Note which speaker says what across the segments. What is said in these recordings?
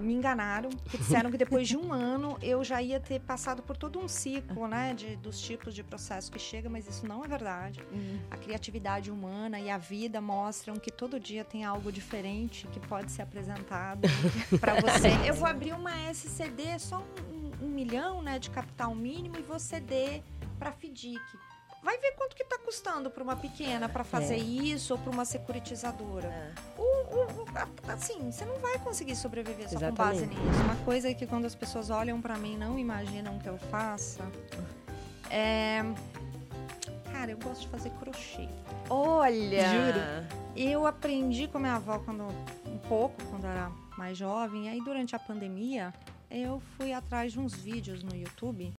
Speaker 1: me enganaram, que disseram que depois de um ano eu já ia ter passado por todo um ciclo, né, de, dos tipos de processo que chega, mas isso não é verdade.
Speaker 2: Uhum.
Speaker 1: A criatividade humana e a vida mostram que todo dia tem algo diferente que pode ser apresentado para você. Eu vou abrir uma SCD, só um, um, um milhão, né, de capital mínimo e vou ceder para FDIC. Vai ver quanto que está custando para uma pequena para fazer
Speaker 2: É.
Speaker 1: isso ou para uma securitizadora.
Speaker 2: É.
Speaker 1: O, o- assim, você não vai conseguir sobreviver só com base
Speaker 2: Exatamente.
Speaker 1: nisso. Uma coisa que quando as pessoas olham pra mim não imaginam que eu faça é. Cara, eu gosto de fazer crochê.
Speaker 2: Olha!
Speaker 1: Juro. Eu aprendi com a minha avó quando um pouco, quando era mais jovem. E aí durante a pandemia, eu fui atrás de uns vídeos no YouTube.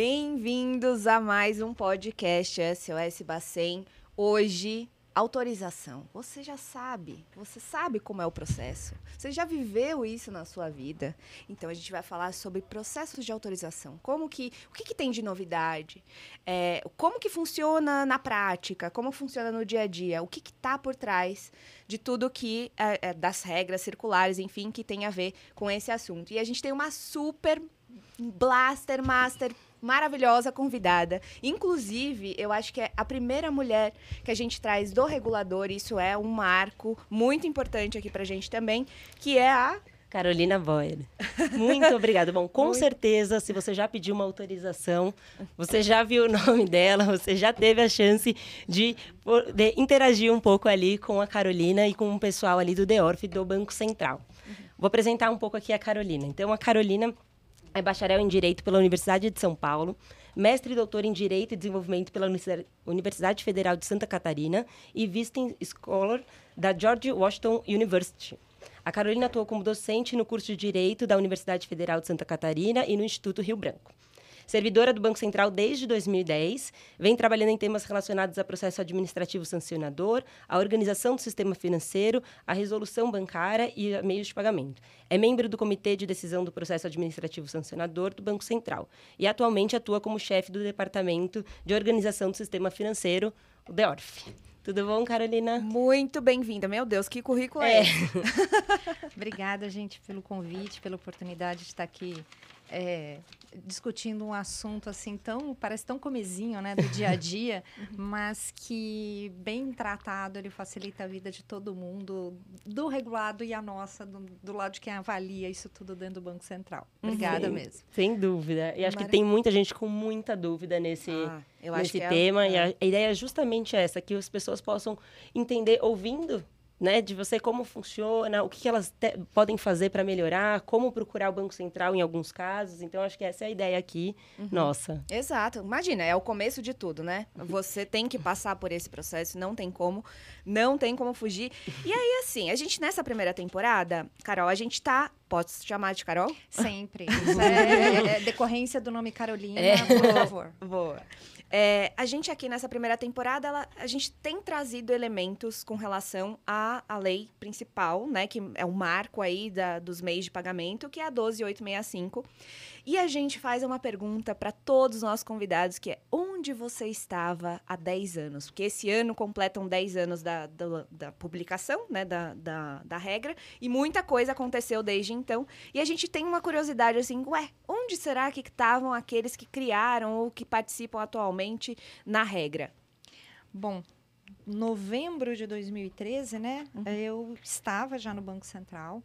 Speaker 2: Bem-vindos a mais um podcast SOS Bacen. Hoje, autorização. Você já sabe, você sabe como é o processo. Você já viveu isso na sua vida. Então a gente vai falar sobre processos de autorização. Como que, o que, que tem de novidade? É, como que funciona na prática? Como funciona no dia a dia? O que está por trás de tudo que é, é, das regras circulares, enfim, que tem a ver com esse assunto. E a gente tem uma super blaster master maravilhosa convidada. Inclusive, eu acho que é a primeira mulher que a gente traz do regulador, isso é um marco muito importante aqui pra gente também, que é a
Speaker 3: Carolina Boyer. Muito obrigada. Bom, com
Speaker 2: Muito.
Speaker 3: certeza, se você já pediu uma autorização, você já viu o nome dela, você já teve a chance de poder interagir um pouco ali com a Carolina e com o pessoal ali do DEORF do Banco Central. Vou apresentar um pouco aqui a Carolina. Então, a Carolina é bacharel em Direito pela Universidade de São Paulo, mestre e doutor em Direito e Desenvolvimento pela Universi- Universidade Federal de Santa Catarina e Visiting Scholar da George Washington University. A Carolina atuou como docente no curso de Direito da Universidade Federal de Santa Catarina e no Instituto Rio Branco. Servidora do Banco Central desde 2010, vem trabalhando em temas relacionados a processo administrativo sancionador, a organização do sistema financeiro, a resolução bancária e a meios de pagamento. É membro do Comitê de Decisão do Processo Administrativo Sancionador do Banco Central e atualmente atua como chefe do Departamento de Organização do Sistema Financeiro, o DEORF. Tudo bom, Carolina?
Speaker 2: muito bem-vinda. Meu Deus, que currículo é,
Speaker 3: É.
Speaker 1: Obrigada, gente, pelo convite, pela oportunidade de estar aqui é, discutindo um assunto assim tão parece tão comezinho, né, do dia a dia, mas que bem tratado ele facilita a vida de todo mundo, do regulado e a nossa, do, do lado de quem avalia isso tudo dentro do Banco Central. Obrigada
Speaker 3: Sim,
Speaker 1: mesmo.
Speaker 3: Sem dúvida. E acho que tem muita gente com muita dúvida nesse,
Speaker 2: Ah, eu acho
Speaker 3: nesse
Speaker 2: é-
Speaker 3: tema. E
Speaker 2: é.
Speaker 3: a, a ideia é justamente essa, que as pessoas possam entender ouvindo. Né, de você como funciona, o que, que elas te- podem fazer para melhorar, como procurar o Banco Central em alguns casos. Então, acho que essa é a ideia aqui,
Speaker 2: Uhum.
Speaker 3: nossa.
Speaker 2: Exato. Imagina, é o começo de tudo, né? Você tem que passar por esse processo, não tem como, não tem como fugir. E aí, assim, a gente nessa primeira temporada, Carol, a gente tá. Pode se chamar de Carol?
Speaker 1: Sempre. Isso é, é decorrência do nome Carolina,
Speaker 2: É.
Speaker 1: por favor.
Speaker 2: Boa. É, a gente aqui nessa primeira temporada, ela- a gente tem trazido elementos com relação à, à lei principal, né? Que é o marco aí da- dos meios de pagamento, que é a 12865. E a gente faz uma pergunta para todos os nossos convidados, que é onde você estava há 10 anos? Porque esse ano completam 10 anos da, da, da publicação, né? Da, da, da regra, e muita coisa aconteceu desde então. E a gente tem uma curiosidade assim, ué, onde será que estavam aqueles que criaram ou que participam atualmente na regra?
Speaker 1: Bom, novembro de 2013, né? Eu estava já no Banco Central,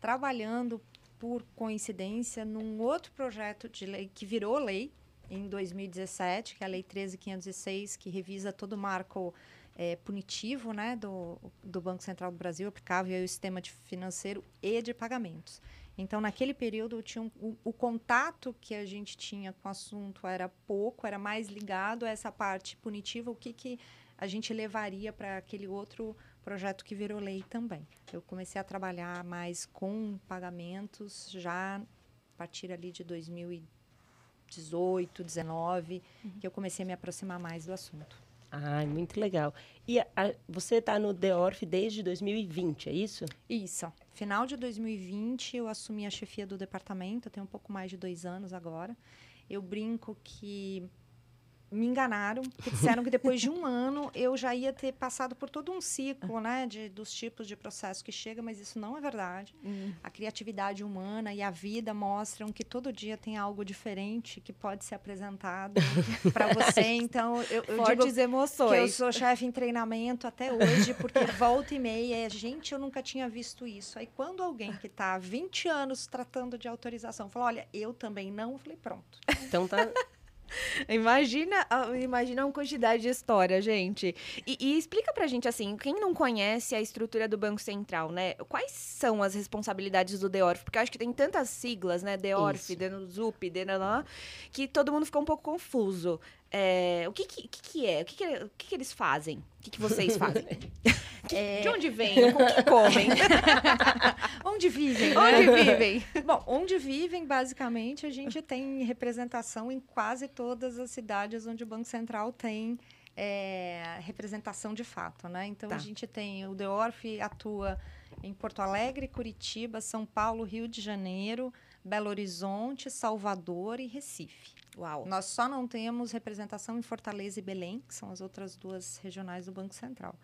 Speaker 1: trabalhando por coincidência num outro projeto de lei que virou lei em 2017, que é a Lei 13506, que revisa todo o marco eh, punitivo, né, do, do Banco Central do Brasil, aplicável ao sistema financeiro e de pagamentos. Então, naquele período, tinha um- o, o contato que a gente tinha com o assunto era pouco, era mais ligado a essa parte punitiva, o que, que a gente levaria para aquele outro projeto que virou lei também. Eu comecei a trabalhar mais com pagamentos já a partir ali de 2018, 19, que eu comecei a me aproximar mais do assunto.
Speaker 3: Ai, muito legal. E a- a- você está no DEORF desde 2020, é isso?
Speaker 1: Isso. Final de 2020, eu assumi a chefia do departamento, eu tenho um pouco mais de dois anos agora. Eu brinco que me enganaram, que disseram que depois de um ano eu já ia ter passado por todo um ciclo, né, de, dos tipos de processo que chega, mas isso não é verdade.
Speaker 2: Hum.
Speaker 1: A criatividade humana e a vida mostram que todo dia tem algo diferente que pode ser apresentado para você. Então, eu, eu
Speaker 2: Fortes
Speaker 1: digo
Speaker 2: emoções.
Speaker 1: que eu sou chefe em treinamento até hoje, porque volta e meia, gente, eu nunca tinha visto isso. Aí quando alguém que está há 20 anos tratando de autorização falou, olha, eu também não, eu falei, pronto.
Speaker 3: Então tá.
Speaker 2: Imagina, imagina uma quantidade de história, gente. E, e explica pra gente, assim, quem não conhece a estrutura do Banco Central, né? Quais são as responsabilidades do DEORF? Porque eu acho que tem tantas siglas, né? DEORF. DENUZUP, DENALã, que todo mundo ficou um pouco confuso. É, o que que, que que é? O que que, o que que eles fazem? O que que vocês fazem? De onde vêm? O que comem?
Speaker 1: Onde vivem? né?
Speaker 2: onde vivem?
Speaker 1: Bom, onde vivem, basicamente, a gente tem representação em quase todas as cidades onde o Banco Central tem é, representação de fato, né? Então,
Speaker 2: Tá.
Speaker 1: a gente tem, o DEORF atua em Porto Alegre, Curitiba, São Paulo, Rio de Janeiro, Belo Horizonte, Salvador e Recife.
Speaker 2: Uau.
Speaker 1: Nós só não temos representação em Fortaleza e Belém, que são as outras duas regionais do Banco Central.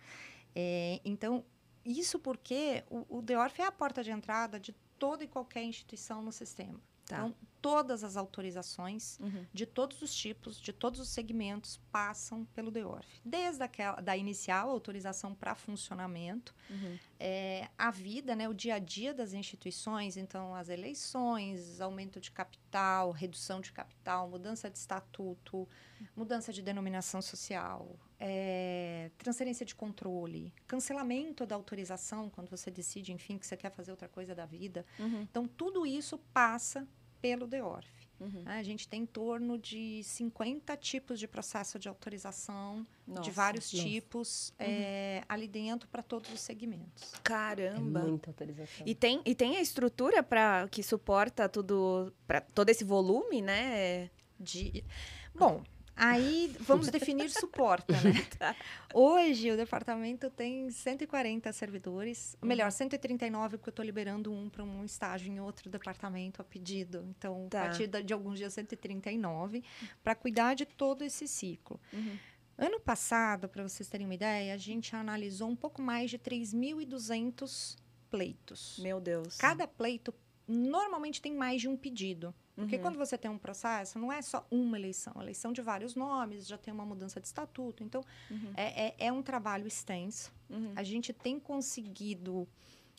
Speaker 1: É, então, isso porque o, o DEORF é a porta de entrada de toda e qualquer instituição no sistema.
Speaker 2: Tá.
Speaker 1: Então, todas as autorizações
Speaker 2: Uhum.
Speaker 1: de todos os tipos, de todos os segmentos, passam pelo DEORF. Desde aquela, da inicial autorização para funcionamento,
Speaker 2: Uhum.
Speaker 1: é, a vida, né, o dia a dia das instituições, então as eleições, aumento de capital, redução de capital, mudança de estatuto, mudança de denominação social, é, transferência de controle, cancelamento da autorização quando você decide, enfim, que você quer fazer outra coisa da vida.
Speaker 2: Uhum.
Speaker 1: Então tudo isso passa pelo DEORF.
Speaker 2: Uhum.
Speaker 1: né? A gente tem em torno de 50 tipos de processo de autorização, de
Speaker 2: Nossa.
Speaker 1: vários
Speaker 3: nossa.
Speaker 1: tipos, é, ali dentro para todos os segmentos.
Speaker 3: É
Speaker 2: Caramba.
Speaker 3: muita autorização.
Speaker 2: E tem, e tem a estrutura para que suporta tudo, para todo esse volume, né?
Speaker 1: De... Bom, aí vamos definir suporta, né?
Speaker 2: Tá.
Speaker 1: Hoje o departamento tem 140 servidores, melhor, 139, porque eu estou liberando um para um estágio em outro departamento a pedido. Então,
Speaker 2: Tá.
Speaker 1: a partir de alguns dias, 139, para cuidar de todo esse ciclo.
Speaker 2: Uhum.
Speaker 1: Ano passado, para vocês terem uma ideia, a gente analisou um pouco mais de 3.200 pleitos.
Speaker 2: Meu Deus.
Speaker 1: Cada pleito normalmente tem mais de um pedido. Porque
Speaker 2: Uhum.
Speaker 1: quando você tem um processo, não é só uma eleição, é eleição de vários nomes, já tem uma mudança de estatuto. Então,
Speaker 2: Uhum.
Speaker 1: é, é, é um trabalho extenso.
Speaker 2: Uhum.
Speaker 1: A gente tem conseguido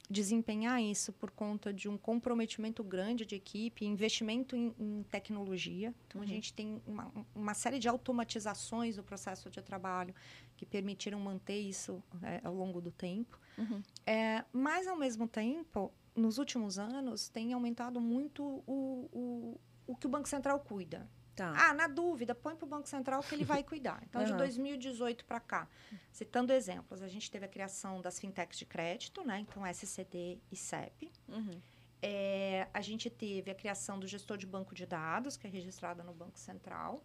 Speaker 1: desempenhar isso por conta de um comprometimento grande de equipe, investimento em, em tecnologia. Então,
Speaker 2: Uhum.
Speaker 1: a gente tem uma, uma série de automatizações do processo de trabalho que permitiram manter isso é, ao longo do tempo.
Speaker 2: Uhum.
Speaker 1: É, mas, ao mesmo tempo, nos últimos anos, tem aumentado muito o, o, o que o Banco Central cuida.
Speaker 2: Tá.
Speaker 1: Ah, na dúvida, põe para o Banco Central que ele vai cuidar. Então, de
Speaker 2: Aham.
Speaker 1: 2018 para cá, citando exemplos, a gente teve a criação das fintechs de crédito, né? Então, SCD e CEP.
Speaker 2: Uhum.
Speaker 1: É, a gente teve a criação do gestor de banco de dados, que é registrado no Banco Central.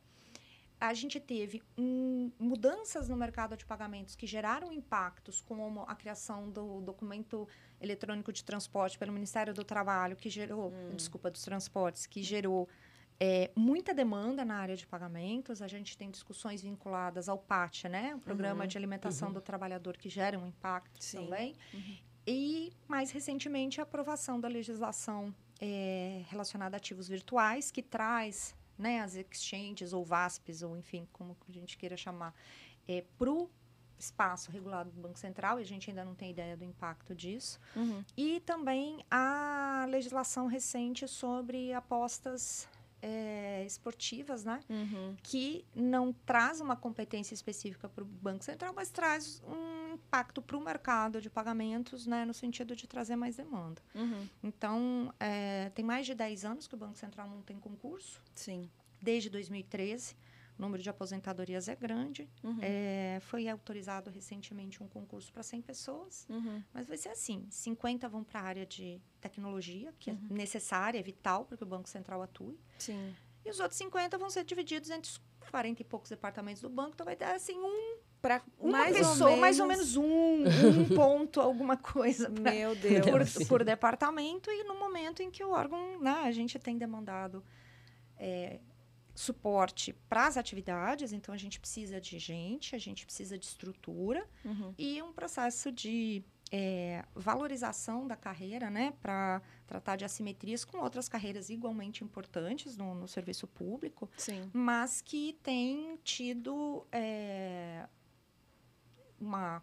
Speaker 1: A gente teve hum, mudanças no mercado de pagamentos que geraram impactos, como a criação do documento eletrônico de transporte pelo Ministério do Trabalho, que gerou, desculpa, dos transportes, que gerou é, muita demanda na área de pagamentos. A gente tem discussões vinculadas ao PAT, né? O Programa
Speaker 2: Uhum,
Speaker 1: de Alimentação do Trabalhador, que gera um impacto
Speaker 2: Sim.
Speaker 1: também.
Speaker 2: Uhum.
Speaker 1: E, mais recentemente, a aprovação da legislação é, relacionada a ativos virtuais, que traz né, as exchanges ou VASPs, ou enfim, como a gente queira chamar, é, para o espaço regulado do Banco Central, e a gente ainda não tem ideia do impacto disso.
Speaker 2: Uhum.
Speaker 1: E também a legislação recente sobre apostas é, esportivas, né?
Speaker 2: Uhum.
Speaker 1: que não traz uma competência específica para o Banco Central, mas traz um impacto para o mercado de pagamentos, né, no sentido de trazer mais demanda.
Speaker 2: Uhum.
Speaker 1: Então, é, tem mais de 10 anos que o Banco Central não tem concurso,
Speaker 2: Sim.
Speaker 1: desde 2013. O número de aposentadorias é grande.
Speaker 2: Uhum.
Speaker 1: É, foi autorizado recentemente um concurso para 100 pessoas,
Speaker 2: Uhum.
Speaker 1: mas vai ser assim: 50 vão para a área de tecnologia, que
Speaker 2: Uhum.
Speaker 1: é necessária, é vital para que o Banco Central atue.
Speaker 2: Sim.
Speaker 1: E os outros 50 vão ser divididos entre os 40 e poucos departamentos do banco. Então vai dar assim um,
Speaker 2: Pra
Speaker 1: uma
Speaker 2: mais
Speaker 1: pessoa,
Speaker 2: ou
Speaker 1: mais ou menos um, um ponto, alguma coisa pra-
Speaker 2: Meu Deus.
Speaker 1: por, por departamento. E no momento em que o órgão, né, a gente tem demandado é, suporte para as atividades, então a gente precisa de gente, a gente precisa de estrutura
Speaker 2: Uhum.
Speaker 1: e um processo de é, valorização da carreira, né, para tratar de assimetrias com outras carreiras igualmente importantes no, no serviço público,
Speaker 2: Sim.
Speaker 1: mas que tem tido é, uma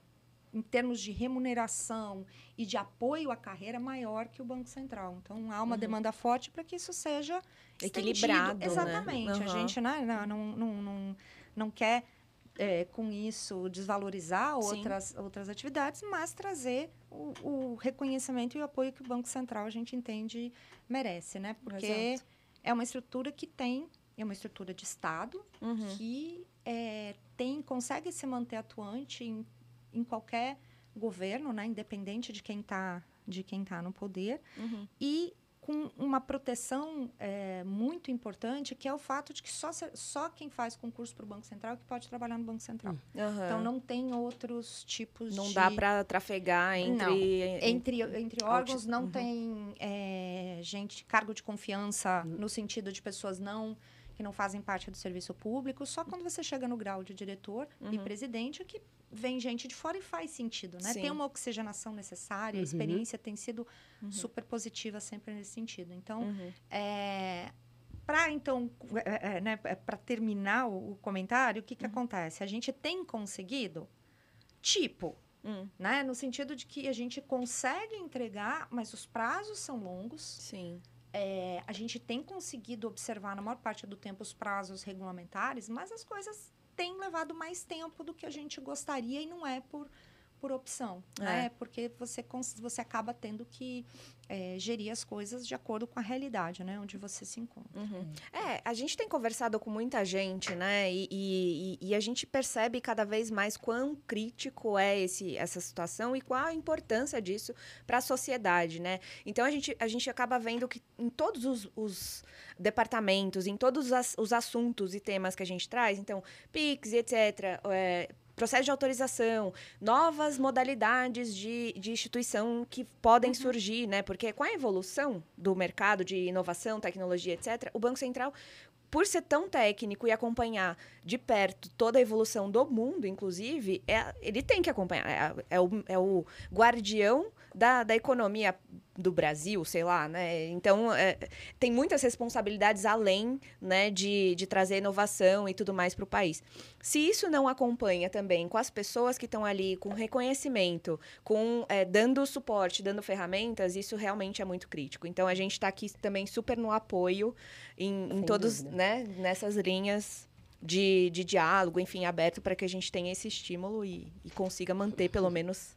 Speaker 1: em termos de remuneração e de apoio à carreira maior que o Banco Central. Então há uma
Speaker 2: Uhum.
Speaker 1: demanda forte para que isso seja
Speaker 2: Equilibrado, né?
Speaker 1: Exatamente. A
Speaker 2: Uhum.
Speaker 1: gente né, não, não, não, não, quer é, com isso desvalorizar
Speaker 2: Sim.
Speaker 1: outras, outras atividades, mas trazer o, o reconhecimento e o apoio que o Banco Central a gente entende merece, né? Porque
Speaker 2: Exato.
Speaker 1: é uma estrutura que tem, é uma estrutura de Estado
Speaker 2: Uhum.
Speaker 1: que é, tem, consegue se manter atuante em, em qualquer governo, né? Independente de quem está de quem tá no poder
Speaker 2: Uhum.
Speaker 1: e uma proteção é, muito importante, que é o fato de que só, só quem faz concurso para o Banco Central é que pode trabalhar no Banco Central.
Speaker 2: Aham.
Speaker 1: Então, não tem outros tipos
Speaker 2: Não
Speaker 1: de...
Speaker 2: dá para trafegar entre.
Speaker 1: Não. Entre, entre órgãos, não
Speaker 2: Uhum.
Speaker 1: tem é, gente, cargo de confiança, no sentido de pessoas não que não fazem parte do serviço público. Só quando você chega no grau de diretor e
Speaker 2: Uhum.
Speaker 1: presidente é que vem gente de fora e faz sentido, né?
Speaker 2: Sim.
Speaker 1: Tem uma oxigenação necessária, a
Speaker 3: Uhum.
Speaker 1: experiência tem sido
Speaker 2: Uhum.
Speaker 1: super positiva sempre nesse sentido. Então,
Speaker 2: Uhum.
Speaker 1: é, para então, é, é, né, para terminar o, comentário, o que, que acontece? A gente tem conseguido, tipo,
Speaker 2: Hum,
Speaker 1: né, no sentido de que a gente consegue entregar, mas os prazos são longos.
Speaker 2: Sim.
Speaker 1: É, a gente tem conseguido observar na maior parte do tempo os prazos regulamentares, mas as coisas têm levado mais tempo do que a gente gostaria e não é por por opção,
Speaker 2: É.
Speaker 1: né? Porque você, você acaba tendo que é, gerir as coisas de acordo com a realidade, né? Onde você se encontra.
Speaker 2: Uhum. É, a gente tem conversado com muita gente, né? E, e- e- e a gente percebe cada vez mais quão crítico é esse, essa situação e qual a importância disso para a sociedade, né? Então a gente, a gente acaba vendo que em todos os, os departamentos, em todos as- os assuntos e temas que a gente traz, então, PIX e etc., é, processo de autorização, novas modalidades de, de instituição que podem surgir, né? Porque com a evolução do mercado de inovação, tecnologia, etc., o Banco Central, por ser tão técnico e acompanhar de perto toda a evolução do mundo, inclusive, é- ele tem que acompanhar. É, é o, é o guardião da, da economia do Brasil, sei lá, né? Então, é, tem muitas responsabilidades além né, de, de trazer inovação e tudo mais para o país. Se isso não acompanha também com as pessoas que estão ali, com reconhecimento, com é, dando suporte, dando ferramentas, isso realmente é muito crítico. Então, a gente está aqui também super no apoio em, em todos,
Speaker 3: dúvida.
Speaker 2: né, nessas linhas de, de diálogo, enfim, aberto para que a gente tenha esse estímulo e, e consiga manter, pelo menos.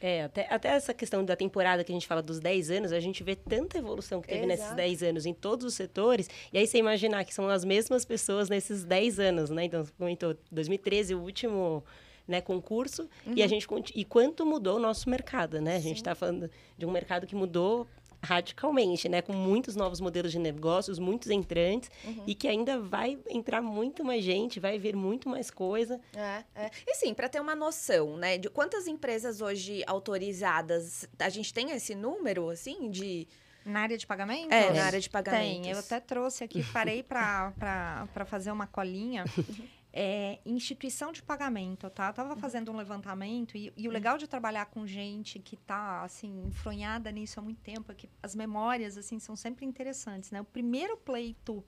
Speaker 3: É, até, até essa questão da temporada que a gente fala dos 10 anos, a gente vê tanta evolução que teve nesses
Speaker 2: Exato.
Speaker 3: 10 anos em todos os setores. E aí você imaginar que são as mesmas pessoas nesses 10 anos, né? Então, você comentou 2013, o último né, concurso, e a gente conti- e quanto mudou o nosso mercado, né? A gente está falando de um mercado que mudou radicalmente, né, com muitos novos modelos de negócios, muitos entrantes e que ainda vai entrar muito mais gente, vai vir muito mais coisa.
Speaker 2: É, é. E sim, para ter uma noção, né, de quantas empresas hoje autorizadas, a gente tem esse número, assim, de...
Speaker 1: Na área de pagamentos?
Speaker 2: É, na área de pagamentos.
Speaker 1: Tem. Eu até trouxe aqui, parei para fazer uma colinha. É, instituição de pagamento, tá? Eu tava fazendo um levantamento e, e o legal de trabalhar com gente que tá, assim, enfronhada nisso há muito tempo é que as memórias, assim, são sempre interessantes, né? O primeiro pleito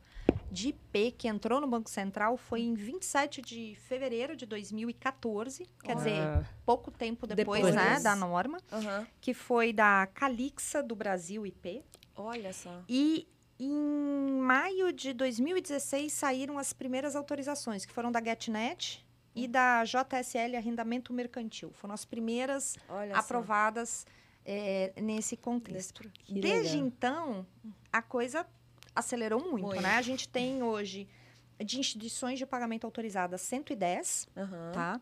Speaker 1: de IP que entrou no Banco Central foi em 27 de fevereiro de 2014, quer dizer,
Speaker 3: Ah,
Speaker 1: pouco tempo depois,
Speaker 2: Depois.
Speaker 1: né, da norma,
Speaker 2: Aham.
Speaker 1: que foi da Calixa do Brasil IP.
Speaker 2: Olha só.
Speaker 1: E em maio de 2016 saíram as primeiras autorizações, que foram da GetNet e da JSL Arrendamento Mercantil. Foram as primeiras
Speaker 2: Olha
Speaker 1: aprovadas é, nesse contexto. Desde então, a coisa acelerou muito,
Speaker 2: Muito.
Speaker 1: né? A gente tem hoje de instituições de pagamento autorizadas 110,
Speaker 2: Aham.
Speaker 1: tá?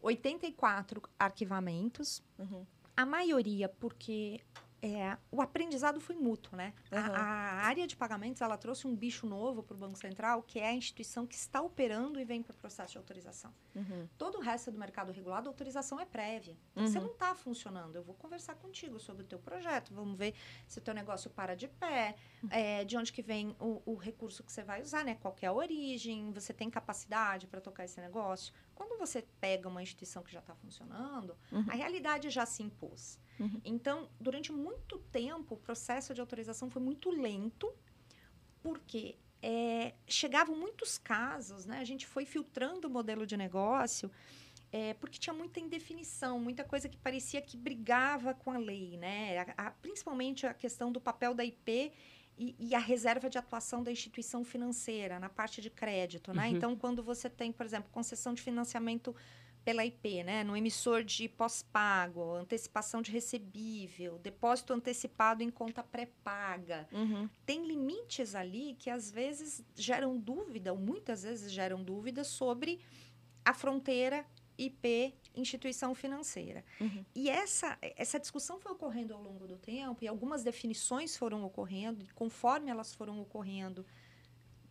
Speaker 1: 84 arquivamentos.
Speaker 2: Uhum.
Speaker 1: A maioria porque é, o aprendizado foi mútuo, né? A-
Speaker 2: Aham.
Speaker 1: A, área de pagamentos, ela trouxe um bicho novo para o Banco Central, que é a instituição que está operando e vem para o processo de autorização.
Speaker 2: Uhum.
Speaker 1: Todo o resto do mercado regulado, a autorização é prévia. Então, Você
Speaker 2: Uhum.
Speaker 1: não está funcionando. Eu vou conversar contigo sobre o teu projeto. Vamos ver se o teu negócio para de pé,
Speaker 2: Uhum.
Speaker 1: é, de onde que vem o, o recurso que você vai usar, né? Qual é a origem, você tem capacidade para tocar esse negócio. Quando você pega uma instituição que já está funcionando,
Speaker 2: Uhum.
Speaker 1: a realidade já se impôs.
Speaker 2: Uhum.
Speaker 1: Então, durante muito tempo, o processo de autorização foi muito lento, porque é, chegavam muitos casos, né? A gente foi filtrando o modelo de negócio, é, porque tinha muita indefinição, muita coisa que parecia que brigava com a lei, né? A- a- principalmente a questão do papel da IP e, e a reserva de atuação da instituição financeira na parte de crédito, né?
Speaker 3: Uhum.
Speaker 1: Então, quando você tem, por exemplo, concessão de financiamento pela IP, né? No emissor de pós-pago, antecipação de recebível, depósito antecipado em conta pré-paga.
Speaker 2: Uhum.
Speaker 1: Tem limites ali que às vezes geram dúvida, ou muitas vezes geram dúvida sobre a fronteira IP instituição financeira.
Speaker 2: Uhum.
Speaker 1: E essa, essa discussão foi ocorrendo ao longo do tempo e algumas definições foram ocorrendo, e conforme elas foram ocorrendo,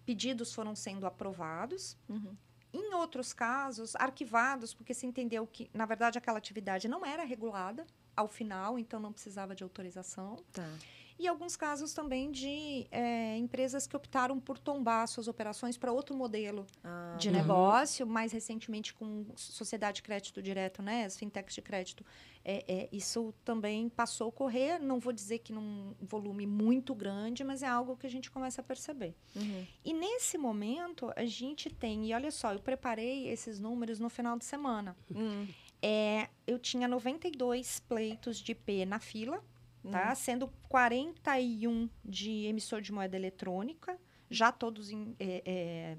Speaker 1: pedidos foram sendo aprovados.
Speaker 2: Uhum.
Speaker 1: Em outros casos, arquivados, porque se entendeu que, na verdade, aquela atividade não era regulada ao final, então não precisava de autorização.
Speaker 2: Tá.
Speaker 1: E alguns casos também de eh, empresas que optaram por tombar suas operações para outro modelo
Speaker 2: Ah,
Speaker 1: de
Speaker 3: Uhum.
Speaker 1: negócio, mais recentemente com sociedade de crédito direto, né, as fintechs de crédito. É, é, isso também passou a ocorrer, não vou dizer que num volume muito grande, mas é algo que a gente começa a perceber.
Speaker 2: Uhum.
Speaker 1: E nesse momento, a gente tem, e olha só, eu preparei esses números no final de semana.
Speaker 2: Hum.
Speaker 1: É, eu tinha 92 pleitos de IP na fila,
Speaker 2: Uhum.
Speaker 1: tá? Sendo 41 de emissor de moeda eletrônica, já todos em. É, é,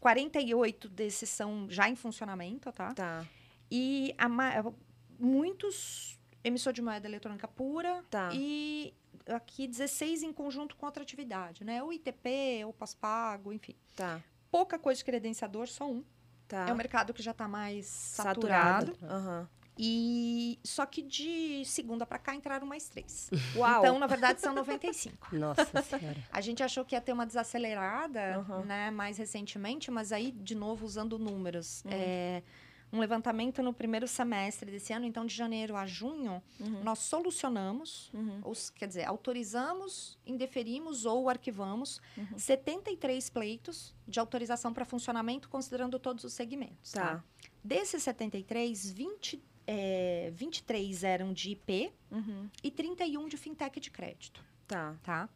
Speaker 1: 48 desses são já em funcionamento, tá?
Speaker 2: Tá.
Speaker 1: E a muitos emissor de moeda eletrônica pura
Speaker 2: Tá.
Speaker 1: e aqui 16 em conjunto com outra atividade, né? O ITP, o pós-pago, enfim.
Speaker 2: Tá.
Speaker 1: Pouca coisa de credenciador, só um.
Speaker 2: Tá.
Speaker 1: É um mercado que já está mais saturado.
Speaker 2: Aham.
Speaker 1: E só que de segunda para cá entraram mais três.
Speaker 2: Uau.
Speaker 1: Então, na verdade, são 95.
Speaker 3: Nossa senhora.
Speaker 1: A gente achou que ia ter uma desacelerada,
Speaker 2: Uhum.
Speaker 1: né, mais recentemente, mas aí, de novo, usando números.
Speaker 2: Uhum.
Speaker 1: É, um levantamento no primeiro semestre desse ano, então, de janeiro a junho,
Speaker 2: Uhum.
Speaker 1: nós solucionamos,
Speaker 2: Uhum.
Speaker 1: ou, quer dizer, autorizamos, indeferimos ou arquivamos
Speaker 2: Uhum.
Speaker 1: 73 pleitos de autorização para funcionamento, considerando todos os segmentos.
Speaker 2: Tá.
Speaker 1: Tá? Desses 73, 20, é, 23 eram de IP
Speaker 2: Uhum.
Speaker 1: e 31 de fintech de crédito.
Speaker 2: Tá.
Speaker 1: Tá?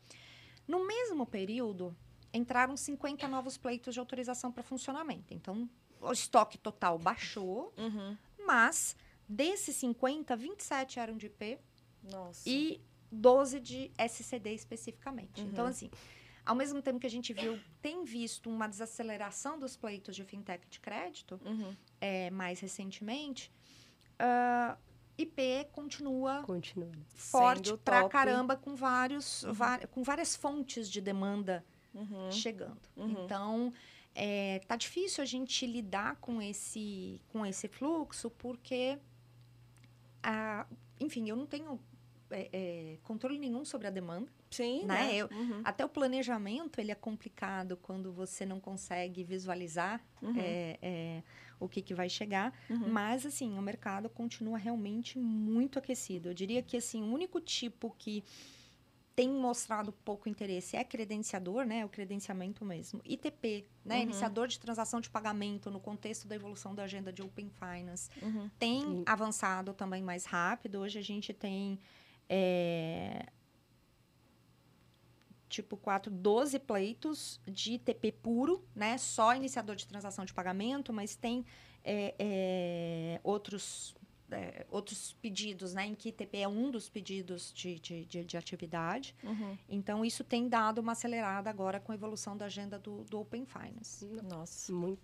Speaker 1: No mesmo período, entraram 50 novos pleitos de autorização para funcionamento. Então, o estoque total baixou,
Speaker 2: Uhum.
Speaker 1: mas desses 50, 27 eram de IP
Speaker 2: Nossa.
Speaker 1: e 12 de SCD especificamente.
Speaker 2: Uhum.
Speaker 1: Então, assim, ao mesmo tempo que a gente viu, tem visto uma desaceleração dos pleitos de fintech de crédito,
Speaker 2: Uhum.
Speaker 1: é, mais recentemente, ah, IP continua
Speaker 3: Continua.
Speaker 1: forte
Speaker 2: Sendo
Speaker 1: pra
Speaker 2: top.
Speaker 1: caramba com vários va- com várias fontes de demanda
Speaker 2: Uhum.
Speaker 1: chegando.
Speaker 2: Uhum.
Speaker 1: Então é, tá difícil a gente lidar com esse com esse fluxo porque a, enfim eu não tenho é, é, controle nenhum sobre a demanda.
Speaker 2: Sim,
Speaker 1: Né?
Speaker 2: né?
Speaker 1: Eu-
Speaker 2: Uhum.
Speaker 1: Até o planejamento ele é complicado quando você não consegue visualizar
Speaker 2: Uhum.
Speaker 1: é, é, o que, que vai chegar.
Speaker 2: Uhum.
Speaker 1: Mas, assim, o mercado continua realmente muito aquecido. Eu diria que, assim, o único tipo que tem mostrado pouco interesse é credenciador, né? O credenciamento mesmo. ITP, né?
Speaker 2: Uhum.
Speaker 1: Iniciador de transação de pagamento no contexto da evolução da agenda de Open Finance.
Speaker 2: Uhum.
Speaker 1: Tem avançado também mais rápido. Hoje a gente tem... é, tipo 4, 12 pleitos de ITP puro, né? Só iniciador de transação de pagamento, mas tem é, é, outros, é, outros pedidos, né? Em que ITP é um dos pedidos de, de, de, de atividade.
Speaker 2: Uhum.
Speaker 1: Então, isso tem dado uma acelerada agora com a evolução da agenda do, do Open Finance.
Speaker 2: Nossa.
Speaker 3: Muito-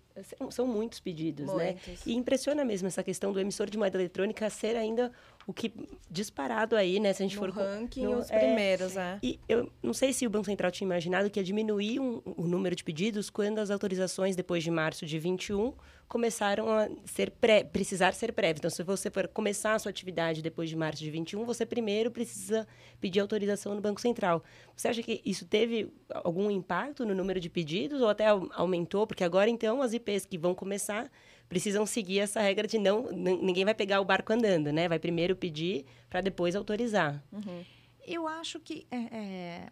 Speaker 3: são muitos pedidos, né?
Speaker 2: Muitos.
Speaker 3: E impressiona mesmo essa questão do emissor de moeda eletrônica ser ainda o que disparado aí, né? Se a gente
Speaker 2: no
Speaker 3: for
Speaker 2: ranking,
Speaker 3: no,
Speaker 2: os
Speaker 3: é,
Speaker 2: primeiros, é.
Speaker 3: E eu não sei se o Banco Central tinha imaginado que ia diminuir um, o número de pedidos quando as autorizações, depois de março de 21, começaram a ser pré, precisar ser prévias. Então, se você for começar a sua atividade depois de março de 21, você primeiro precisa pedir autorização no Banco Central. Você acha que isso teve algum impacto no número de pedidos ou até aumentou? Porque agora, então, as IPs que vão começar precisam seguir essa regra de não ninguém vai pegar o barco andando, né? Vai primeiro pedir para depois autorizar.
Speaker 1: Uhum. Eu acho que é, é,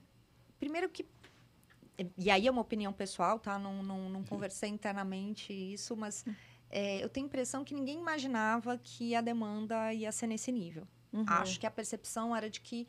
Speaker 1: primeiro que e aí é uma opinião pessoal, tá? Não, não, não conversei internamente isso, mas é, eu tenho a impressão que ninguém imaginava que a demanda ia ser nesse nível. Uhum. Acho que a percepção era de que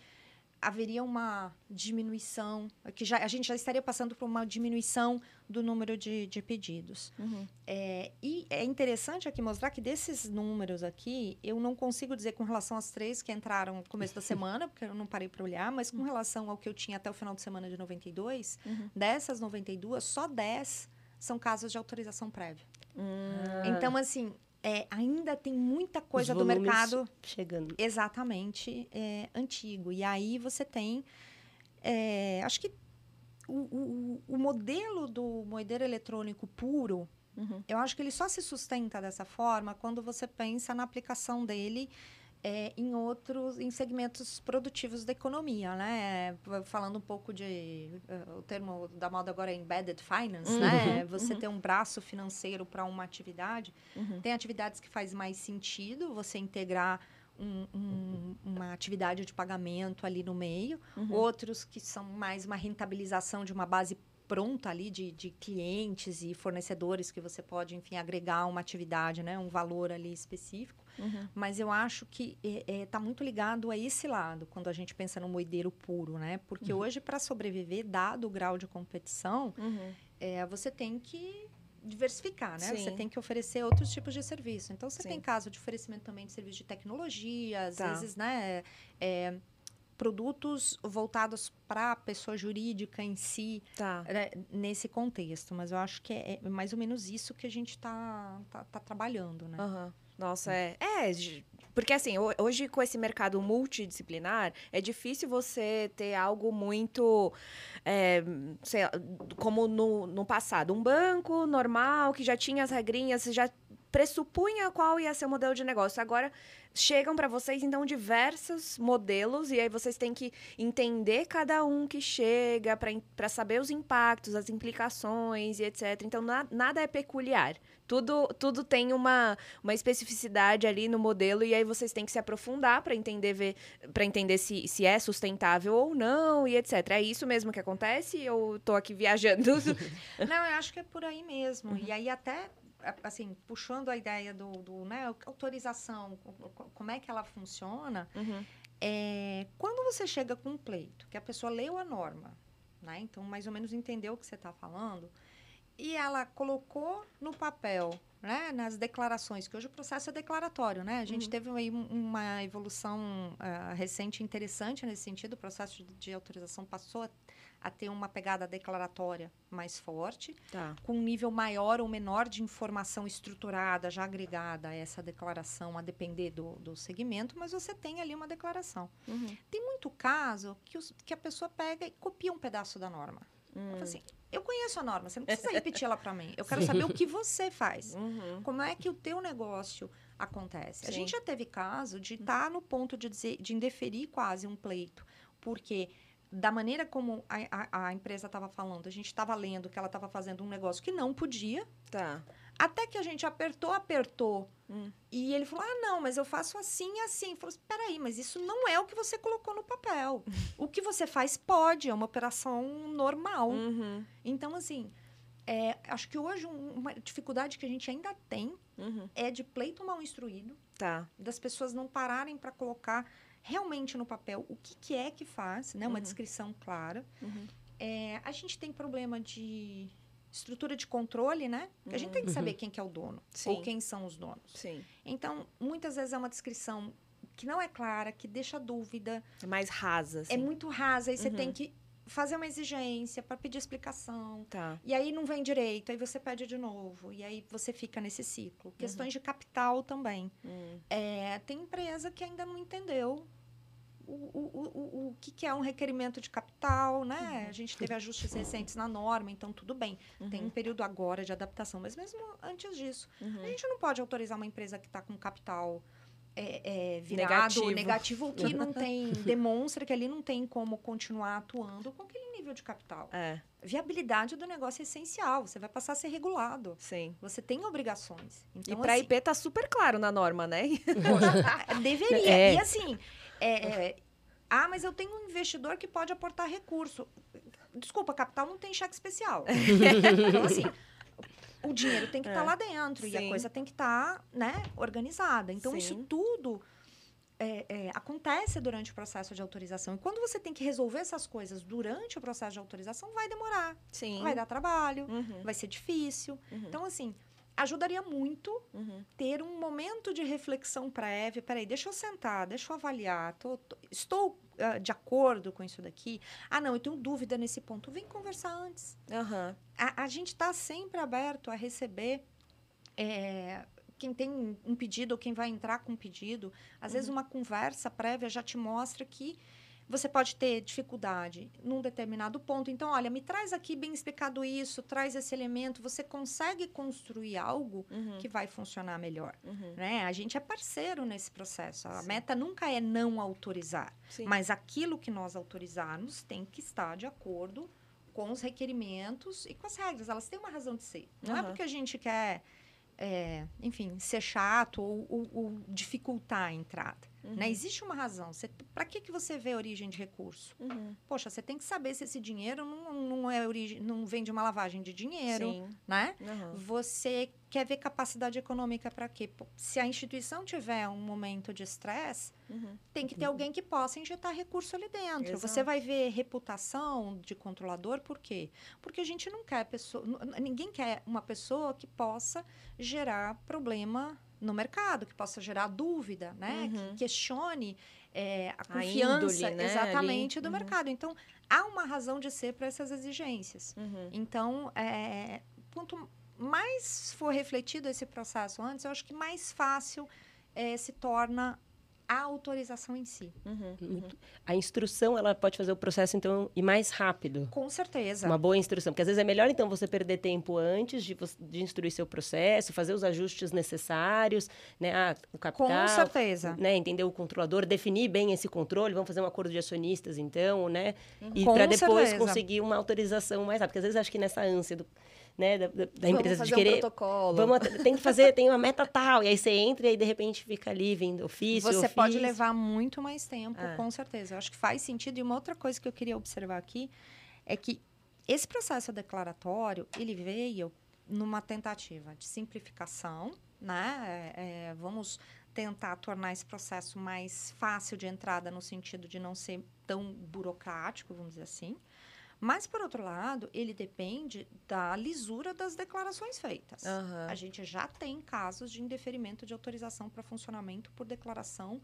Speaker 1: haveria uma diminuição, que já, a gente já estaria passando por uma diminuição do número de, de pedidos. Uhum. É, e é interessante aqui mostrar que desses números aqui, eu não consigo dizer com relação às três que entraram no começo da semana, porque eu não parei para olhar, mas com relação ao que eu tinha até o final de semana de 92, uhum. dessas 92, só 10 são casos de autorização prévia. Uhum. Então, assim, é, ainda tem muita coisa do mercado
Speaker 3: chegando.
Speaker 1: Exatamente, é, antigo. E aí você tem, é, acho que o, o, o, modelo do moedeiro eletrônico puro, uhum. eu acho que ele só se sustenta dessa forma quando você pensa na aplicação dele é, em outros, em segmentos produtivos da economia, né? Falando um pouco de, uh, o termo da moda agora é embedded finance, uhum, né? Você uhum. ter um braço financeiro para uma atividade. Uhum. Tem atividades que faz mais sentido você integrar um, um, uma atividade de pagamento ali no meio, uhum. outros que são mais uma rentabilização de uma base pronta ali de, de clientes e fornecedores que você pode, enfim, agregar uma atividade, né? Um valor ali específico. Uhum. Mas eu acho que está é, é, tá muito ligado a esse lado, quando a gente pensa no moedeiro puro, né? Porque uhum. hoje, para sobreviver, dado o grau de competição, uhum. é, você tem que diversificar, né? Sim. Você tem que oferecer outros tipos de serviço. Então, você Sim. tem caso de oferecimento também de serviço de tecnologia, às tá. vezes, né? É, produtos voltados para a pessoa jurídica em si, tá. né, nesse contexto. Mas eu acho que é, é, mais ou menos isso que a gente está tá, tá, trabalhando, né?
Speaker 2: Uhum. Nossa, é. É, porque assim, hoje com esse mercado multidisciplinar, é difícil você ter algo muito. É, sei, como no, no passado. Um banco normal, que já tinha as regrinhas, já pressupunha qual ia ser o modelo de negócio. Agora chegam para vocês então diversos modelos e aí vocês têm que entender cada um que chega para saber os impactos, as implicações e etc. Então na, nada é peculiar. Tudo, tudo tem uma, uma especificidade ali no modelo e aí vocês têm que se aprofundar para entender para entender se, se é sustentável ou não e etc. É isso mesmo que acontece ou estou aqui viajando?
Speaker 1: não, eu acho que é por aí mesmo. Uhum. E aí até assim, puxando a ideia do, do né, autorização, como é que ela funciona, uhum. é, quando você chega com um pleito, que a pessoa leu a norma, né, então mais ou menos entendeu o que você está falando, e ela colocou no papel, né, nas declarações, que hoje o processo é declaratório, né? A gente uhum. teve aí uma evolução uh, recente interessante nesse sentido, o processo de, de autorização passou a a ter uma pegada declaratória mais forte, tá. com um nível maior ou menor de informação estruturada, já agregada a essa declaração, a depender do, do segmento, mas você tem ali uma declaração. Uhum. Tem muito caso que, os, que a pessoa pega e copia um pedaço da norma. Hum. Assim, eu conheço a norma, você não precisa repetir ela para mim. Eu quero Sim. saber o que você faz. Uhum. Como é que o teu negócio acontece. Sim. A gente já teve caso de estar tá no ponto de, dizer, de indeferir quase um pleito, porque da maneira como a, a, a empresa estava falando, a gente estava lendo que ela estava fazendo um negócio que não podia.
Speaker 2: Tá.
Speaker 1: Até que a gente apertou, apertou. Hum. E ele falou: Ah, não, mas eu faço assim e assim. Falou: Espera aí, mas isso não é o que você colocou no papel. o que você faz pode, é uma operação normal. Uhum. Então, assim, é, acho que hoje uma dificuldade que a gente ainda tem uhum. é de pleito mal instruído.
Speaker 2: Tá.
Speaker 1: Das pessoas não pararem para colocar realmente no papel o que, que é que faz, né? Uma uhum. descrição clara. Uhum. É, a gente tem problema de estrutura de controle, né? A gente tem que uhum. saber quem que é o dono Sim. ou quem são os donos.
Speaker 2: Sim.
Speaker 1: Então, muitas vezes é uma descrição que não é clara, que deixa dúvida.
Speaker 2: É mais rasa.
Speaker 1: É assim. É muito rasa. E você tem uhum. que fazer uma exigência, para pedir explicação.
Speaker 2: Tá.
Speaker 1: E aí não vem direito, aí você pede de novo. E aí você fica nesse ciclo. Questões de capital também.
Speaker 2: Hum.
Speaker 1: É, tem empresa que ainda não entendeu o, o, o, o, que, que é um requerimento de capital, né? A gente teve ajustes recentes na norma, então tudo bem. Tem um período agora de adaptação, mas mesmo antes disso,
Speaker 2: Uhum.
Speaker 1: a gente não pode autorizar uma empresa que está com capital é, é, virado,
Speaker 2: Negativo.
Speaker 1: negativo, que não tem, demonstra que ali não tem como continuar atuando com aquele nível de capital.
Speaker 2: É,
Speaker 1: Viabilidade do negócio é essencial, você vai passar a ser regulado.
Speaker 2: sim.
Speaker 1: Você tem obrigações. Então,
Speaker 2: e para
Speaker 1: assim,
Speaker 2: IP tá super claro na norma, né?
Speaker 1: Poxa, deveria.
Speaker 3: É.
Speaker 1: E assim, é, é, ah, mas eu tenho um investidor que pode aportar recurso. Desculpa, capital não tem cheque especial. então, assim, o dinheiro tem que estar
Speaker 2: É.
Speaker 1: lá dentro e a
Speaker 2: Sim.
Speaker 1: coisa tem que estar né, organizada. Então, isso
Speaker 2: Sim.
Speaker 1: tudo é, é, acontece durante o processo de autorização. E quando você tem que resolver essas coisas durante o processo de autorização, vai demorar,
Speaker 2: Sim.
Speaker 1: vai dar trabalho,
Speaker 2: Uhum,
Speaker 1: vai ser difícil.
Speaker 2: Uhum.
Speaker 1: Então, assim, ajudaria muito
Speaker 2: uhum.
Speaker 1: ter um momento de reflexão prévia. Peraí, deixa eu sentar, deixa eu avaliar. tô- tô- estou ah, de acordo com isso daqui? Ah, não, eu tenho dúvida nesse ponto. Vem conversar antes.
Speaker 2: Aham.
Speaker 1: A, a gente está sempre aberto a receber é, quem tem um pedido ou quem vai entrar com um pedido. Às vezes, uma conversa prévia já te mostra que você pode ter dificuldade num determinado ponto. Então, olha, me traz aqui bem explicado isso, traz esse elemento. Você consegue construir algo
Speaker 2: Uhum.
Speaker 1: que vai funcionar melhor.
Speaker 2: Uhum.
Speaker 1: Né? A gente é parceiro nesse processo. A
Speaker 2: Sim.
Speaker 1: meta nunca é não autorizar,
Speaker 2: Sim.
Speaker 1: mas aquilo que nós autorizarmos tem que estar de acordo com os requerimentos e com as regras. Elas têm uma razão de ser. Não é
Speaker 2: Aham.
Speaker 1: porque a gente quer, é, enfim, ser chato ou, ou- ou dificultar a entrada.
Speaker 2: Uhum.
Speaker 1: Né? Existe uma razão. Para que, que você vê a origem de recurso?
Speaker 2: Uhum.
Speaker 1: Poxa, você tem que saber se esse dinheiro não, não, é origem, não vem de uma lavagem de dinheiro,
Speaker 2: Sim.
Speaker 1: né?
Speaker 2: Aham.
Speaker 1: Você quer ver capacidade econômica para quê? Se a instituição tiver um momento de estresse,
Speaker 2: Uhum.
Speaker 1: tem que ter alguém que possa injetar recurso ali dentro.
Speaker 2: Exato.
Speaker 1: Você vai ver reputação de controlador, por quê? Porque a gente não quer pessoa, ninguém quer uma pessoa que possa gerar problema no mercado, que possa gerar dúvida, né?
Speaker 2: Uhum.
Speaker 1: Que questione é, a
Speaker 2: A
Speaker 1: confiança
Speaker 2: índole, né,
Speaker 1: exatamente
Speaker 2: ali.
Speaker 1: do
Speaker 2: Uhum.
Speaker 1: mercado. Então, há uma razão de ser para essas exigências.
Speaker 2: Uhum.
Speaker 1: Então, é, quanto mais for refletido esse processo antes, eu acho que mais fácil é, se torna a autorização em si.
Speaker 2: Uhum.
Speaker 3: Muito- A instrução, ela pode fazer o processo, então, ir mais rápido.
Speaker 1: Com certeza.
Speaker 3: Uma boa instrução. Porque às vezes é melhor, então, você perder tempo antes de, de instruir seu processo, fazer os ajustes necessários, né? Ah, o
Speaker 1: Com
Speaker 3: capital,
Speaker 1: certeza.
Speaker 3: né? Entender o controlador, definir bem esse controle, vamos fazer um acordo de acionistas, então, né? E
Speaker 1: Com
Speaker 3: para depois
Speaker 1: certeza.
Speaker 3: conseguir uma autorização mais rápida. Porque às vezes acho que nessa ânsia do, né, da, da- empresa
Speaker 2: fazer
Speaker 3: de querer.
Speaker 2: um protocolo.
Speaker 3: Vamos, tem que fazer, tem uma meta tal. E aí você entra e aí de repente fica ali vindo ofício.
Speaker 1: Você pode
Speaker 3: ofício.
Speaker 1: levar muito mais tempo,
Speaker 2: É.
Speaker 1: com certeza. Eu acho que faz sentido. E uma outra coisa que eu queria observar aqui é que esse processo declaratório, ele veio numa tentativa de simplificação, né? É, é, vamos tentar tornar esse processo mais fácil de entrada no sentido de não ser tão burocrático, vamos dizer assim. Mas, por outro lado, ele depende da lisura das declarações feitas.
Speaker 2: Aham.
Speaker 1: A gente já tem casos de indeferimento de autorização para funcionamento por declaração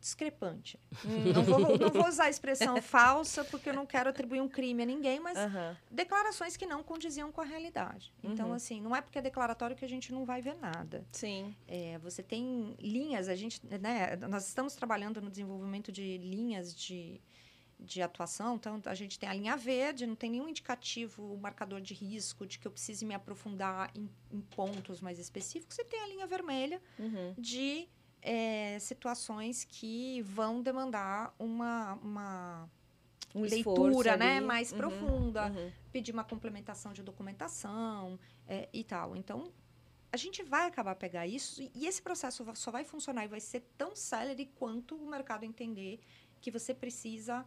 Speaker 1: discrepante. Não, vou, não vou usar a expressão falsa, porque eu não quero atribuir um crime a ninguém, mas
Speaker 2: Aham.
Speaker 1: declarações que não condiziam com a realidade. Então,
Speaker 2: Uhum.
Speaker 1: assim, não é porque é declaratório que a gente não vai ver nada.
Speaker 2: Sim.
Speaker 1: É, você tem linhas, a gente, né, nós estamos trabalhando no desenvolvimento de linhas de, de atuação, então a gente tem a linha verde, não tem nenhum indicativo, marcador de risco, de que eu precise me aprofundar em, em pontos mais específicos. Você tem a linha vermelha
Speaker 2: Uhum.
Speaker 1: de é, situações que vão demandar uma, uma
Speaker 2: Um
Speaker 1: leitura né,
Speaker 2: ali.
Speaker 1: mais
Speaker 2: Uhum.
Speaker 1: profunda
Speaker 2: Uhum.
Speaker 1: pedir uma complementação de documentação é, e tal. Então, a gente vai acabar pegar isso e- esse processo só vai funcionar e vai ser tão célere quanto o mercado entender que você precisa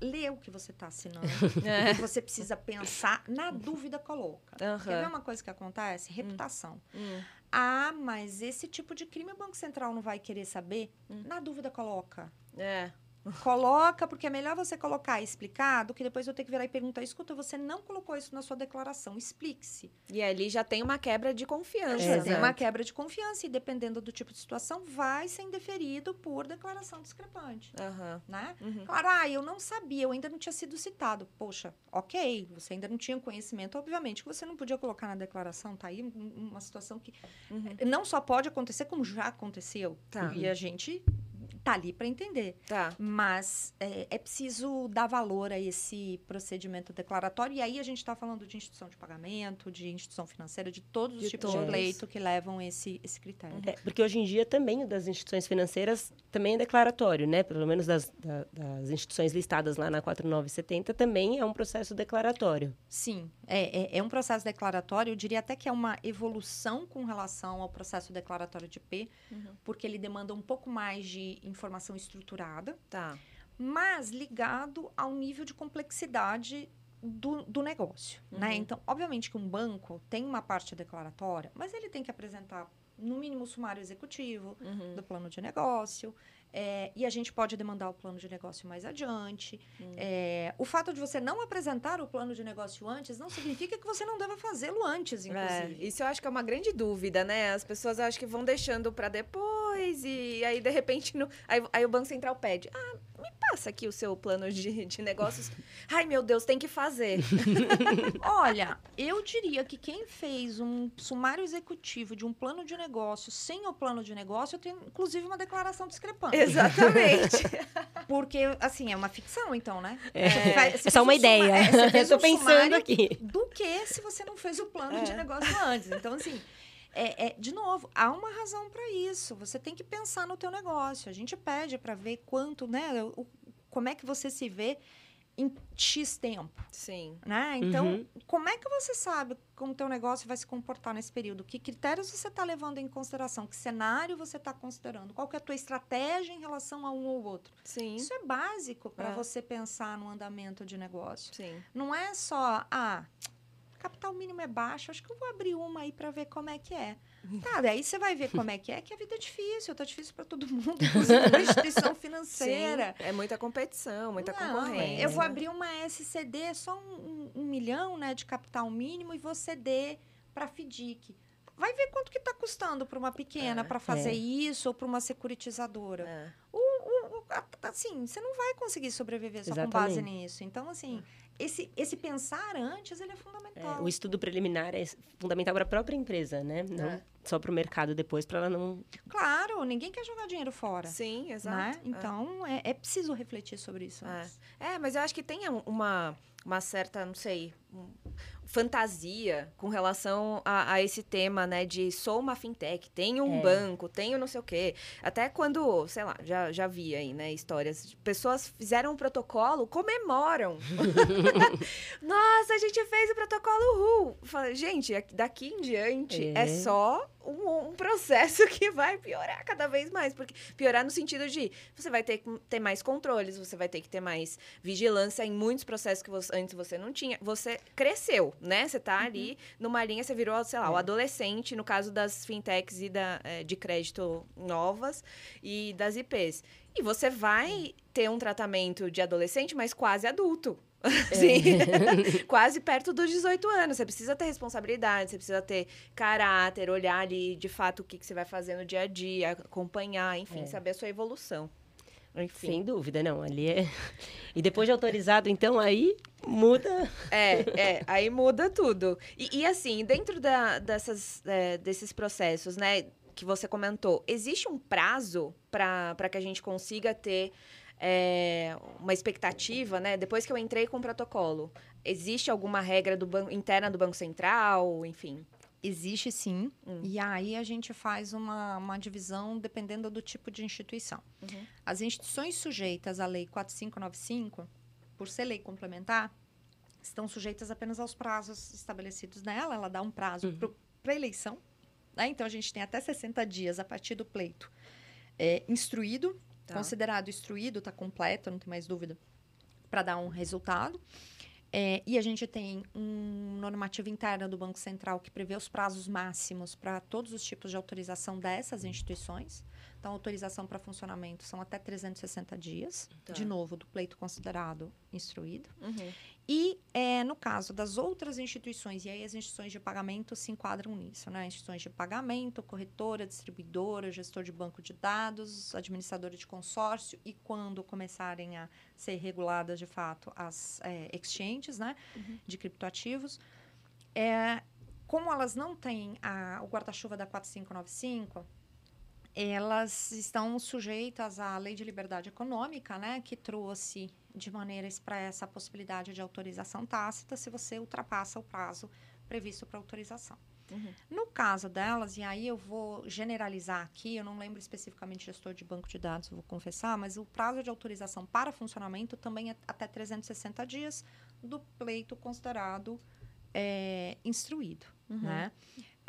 Speaker 1: ler o que você está assinando,
Speaker 2: É.
Speaker 1: você precisa pensar, na dúvida coloca. Quer ver uma coisa que acontece? Reputação.
Speaker 2: Hum.
Speaker 1: Ah, mas esse tipo de crime o Banco Central não vai querer saber?
Speaker 2: Hum.
Speaker 1: Na dúvida coloca.
Speaker 2: É.
Speaker 1: Coloca, porque é melhor você colocar e explicar do que depois eu ter que virar e perguntar: escuta, você não colocou isso na sua declaração, explique-se.
Speaker 2: E ali já tem uma quebra de confiança.
Speaker 1: É,
Speaker 2: né?
Speaker 1: tem uma quebra de confiança e dependendo do tipo de situação, vai ser indeferido por declaração discrepante.
Speaker 2: Aham.
Speaker 1: Né?
Speaker 2: Uhum.
Speaker 1: Claro, ah, eu não sabia, eu ainda não tinha sido citado. Poxa, ok, você ainda não tinha conhecimento, obviamente que você não podia colocar na declaração, tá aí um- uma situação que
Speaker 2: Uhum.
Speaker 1: não só pode acontecer, como já aconteceu.
Speaker 2: Tá.
Speaker 1: E a gente tá ali para entender.
Speaker 2: Tá.
Speaker 1: Mas é, é preciso dar valor a esse procedimento declaratório. E aí a gente está falando de instituição de pagamento, de instituição financeira, de todos os
Speaker 2: De
Speaker 1: tipos
Speaker 2: todos.
Speaker 1: de pleito que levam esse, esse critério.
Speaker 3: É, porque hoje em dia também o das instituições financeiras também é declaratório, né? Pelo menos das, da- das instituições listadas lá na 4970 também é um processo declaratório.
Speaker 1: Sim, é, é, é um processo declaratório. Eu diria até que é uma evolução com relação ao processo declaratório de P,
Speaker 2: Uhum.
Speaker 1: porque ele demanda um pouco mais de informação estruturada,
Speaker 2: Tá.
Speaker 1: mas ligado ao nível de complexidade do, do negócio, né?
Speaker 2: Uhum.
Speaker 1: Então, obviamente que um banco tem uma parte declaratória, mas ele tem que apresentar no mínimo o sumário executivo
Speaker 2: Uhum.
Speaker 1: do plano de negócio, é, e a gente pode demandar o plano de negócio mais adiante.
Speaker 2: Hum.
Speaker 1: É, o fato de você não apresentar o plano de negócio antes não significa que você não deva fazê-lo antes,
Speaker 2: É,
Speaker 1: inclusive.
Speaker 2: isso eu acho que é uma grande dúvida, né? As pessoas acho que vão deixando pra depois e aí de repente no- aí, aí o Banco Central pede: "Ah, me passa aqui o seu plano de, de negócios". Ai, meu Deus, tem que fazer.
Speaker 1: Olha, eu diria que quem fez um sumário executivo de um plano de negócio sem o plano de negócio tem inclusive uma declaração discrepante.
Speaker 2: Exatamente.
Speaker 1: Porque, assim, é uma ficção, então, né?
Speaker 3: É, é só uma
Speaker 1: um suma-
Speaker 3: ideia.
Speaker 1: é, você
Speaker 3: Eu tô
Speaker 1: um
Speaker 3: pensando aqui.
Speaker 1: do que se você não fez o plano
Speaker 2: É.
Speaker 1: de negócio antes. Então, assim, é, é, de novo, há uma razão para isso. Você tem que pensar no teu negócio. A gente pede para ver quanto, né? o- como é que você se vê em X tempo,
Speaker 2: Sim.
Speaker 1: né? Então,
Speaker 3: Uhum.
Speaker 1: como é que você sabe como o teu negócio vai se comportar nesse período? Que critérios você está levando em consideração? Que cenário você está considerando? Qual que é a tua estratégia em relação a um ou outro?
Speaker 2: Sim.
Speaker 1: Isso é básico para
Speaker 2: É.
Speaker 1: você pensar no andamento de negócio.
Speaker 2: Sim.
Speaker 1: Não é só, ah, capital mínimo é baixo, acho que eu vou abrir uma aí para ver como é que é. Tá, daí você vai ver como é que é, que a vida é difícil, tá difícil para todo mundo, para instituição financeira.
Speaker 2: Sim. É muita competição, muita
Speaker 1: Não,
Speaker 2: concorrência.
Speaker 1: Eu vou abrir uma SCD, só um, um- um milhão né, de capital mínimo, e vou ceder para FDIC. Vai ver quanto que está custando para uma pequena
Speaker 2: É.
Speaker 1: para fazer
Speaker 3: É.
Speaker 1: isso ou para uma securitizadora.
Speaker 2: É.
Speaker 1: O- o- o- a- assim, você não vai conseguir sobreviver só com base
Speaker 3: Exatamente.
Speaker 1: nisso. Então, assim, esse, esse pensar antes, ele é
Speaker 3: É,
Speaker 1: fundamental.
Speaker 3: o estudo preliminar é fundamental para a própria empresa, né? Não
Speaker 2: É.
Speaker 3: só para o mercado depois, para ela não.
Speaker 1: Claro, ninguém quer jogar dinheiro fora.
Speaker 2: Sim, exato.
Speaker 1: Né?
Speaker 2: É.
Speaker 1: Então, é, é preciso refletir sobre isso
Speaker 2: É.
Speaker 1: antes.
Speaker 2: É, mas eu acho que tem um- uma, uma certa, não sei, um- fantasia com relação a, a esse tema, né? De sou uma fintech, tenho um
Speaker 3: É.
Speaker 2: banco, tenho não sei o quê. Até quando, sei lá, já, já vi aí, né, histórias. de Pessoas fizeram um protocolo, comemoram. Nossa, a gente fez o protocolo RU. Gente, aqui- daqui em diante é,
Speaker 3: É.
Speaker 2: só um, um processo que vai piorar cada vez mais. Porque piorar no sentido de você vai ter que ter mais controles, você vai ter que ter mais vigilância em muitos processos que você- antes você não tinha. Você cresceu, né? Você tá ali numa linha, você virou, sei lá, o
Speaker 3: É.
Speaker 2: adolescente, no caso das fintechs e da, eh, de crédito novas e das IPs. E você vai ter um tratamento de adolescente, mas quase adulto. Sim. quase perto dos 18 anos. Você precisa ter responsabilidade, você precisa ter caráter, olhar ali de fato o que, que você vai fazer no dia a dia, acompanhar, enfim,
Speaker 3: É.
Speaker 2: saber a sua evolução. Enfim.
Speaker 3: Sem dúvida, não. Ali é. E depois de autorizado, então, aí muda.
Speaker 2: É, é, aí muda tudo. E, e, assim, dentro da- dessas, é, desses processos, né, que você comentou, existe um prazo para que a gente consiga ter é, uma expectativa, né? Depois que eu entrei com o protocolo, existe alguma regra do banco, interna do Banco Central, enfim?
Speaker 1: Existe sim.
Speaker 2: Hum.
Speaker 1: E aí a gente faz uma, uma divisão dependendo do tipo de instituição.
Speaker 2: Uhum.
Speaker 1: As instituições sujeitas à Lei 4595, por ser lei complementar, estão sujeitas apenas aos prazos estabelecidos nela. Ela dá um prazo
Speaker 3: Uhum.
Speaker 1: para eleição. né? Então, a gente tem até 60 dias a partir do pleito é, instruído,
Speaker 2: Tá.
Speaker 1: considerado instruído, está completo, não tem mais dúvida, para dar um resultado. É, e a gente tem um normativa interna do Banco Central que prevê os prazos máximos para todos os tipos de autorização dessas instituições. Então, autorização para funcionamento são até 360 dias,
Speaker 2: Tá.
Speaker 1: de novo, do pleito considerado instruído.
Speaker 2: Uhum.
Speaker 1: E, é, no caso das outras instituições, e aí as instituições de pagamento se enquadram nisso, né? Instituições de pagamento, corretora, distribuidora, gestor de banco de dados, administradora de consórcio, e quando começarem a ser reguladas, de fato, as é, exchanges, né? De criptoativos. É, como elas não têm a- o guarda-chuva da 4595, elas estão sujeitas à Lei de Liberdade Econômica, né, que trouxe de maneira expressa a possibilidade de autorização tácita se você ultrapassa o prazo previsto para autorização.
Speaker 2: Uhum.
Speaker 1: No caso delas, e aí eu vou generalizar aqui, eu não lembro especificamente gestor de banco de dados, vou confessar, mas o prazo de autorização para funcionamento também é até 360 dias do pleito considerado é, instruído,
Speaker 2: Uhum.
Speaker 1: né?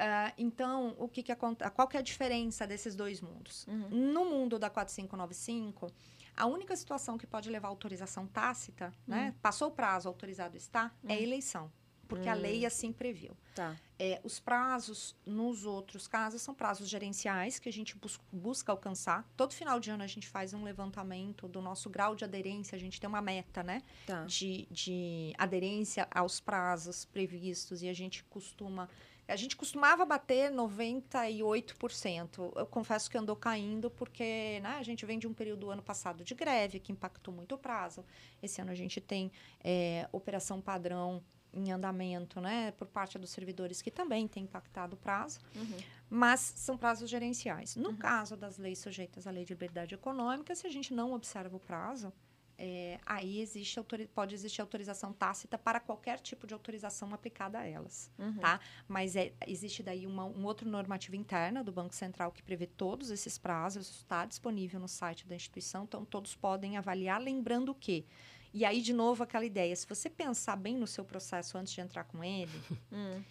Speaker 1: Ah, então, o que que acontece? Qual que é a diferença desses dois mundos?
Speaker 2: Uhum.
Speaker 1: No mundo da 4595, a única situação que pode levar autorização tácita, né? Passou o prazo, autorizado está, é a eleição. Porque a lei assim previu.
Speaker 2: Tá.
Speaker 1: É, os prazos, nos outros casos, são prazos gerenciais que a gente bus- busca alcançar. Todo final de ano a gente faz um levantamento do nosso grau de aderência. A gente tem uma meta, né?
Speaker 2: Tá.
Speaker 1: De, de aderência aos prazos previstos. E a gente costuma... A gente costumava bater 98%. Eu confesso que andou caindo porque né, a gente vem de um período do ano passado de greve, que impactou muito o prazo. Esse ano a gente tem é, operação padrão em andamento, né, por parte dos servidores que também tem impactado o prazo,
Speaker 2: Uhum.
Speaker 1: mas são prazos gerenciais. No caso das leis sujeitas à lei de liberdade econômica, se a gente não observa o prazo, é, aí existe pode existir autorização tácita para qualquer tipo de autorização aplicada a elas,
Speaker 2: Uhum.
Speaker 1: tá? Mas é, existe daí uma, um outro normativa interna do Banco Central que prevê todos esses prazos, está disponível no site da instituição, então todos podem avaliar, lembrando que e aí, de novo, aquela ideia: se você pensar bem no seu processo antes de entrar com ele,
Speaker 2: Hum.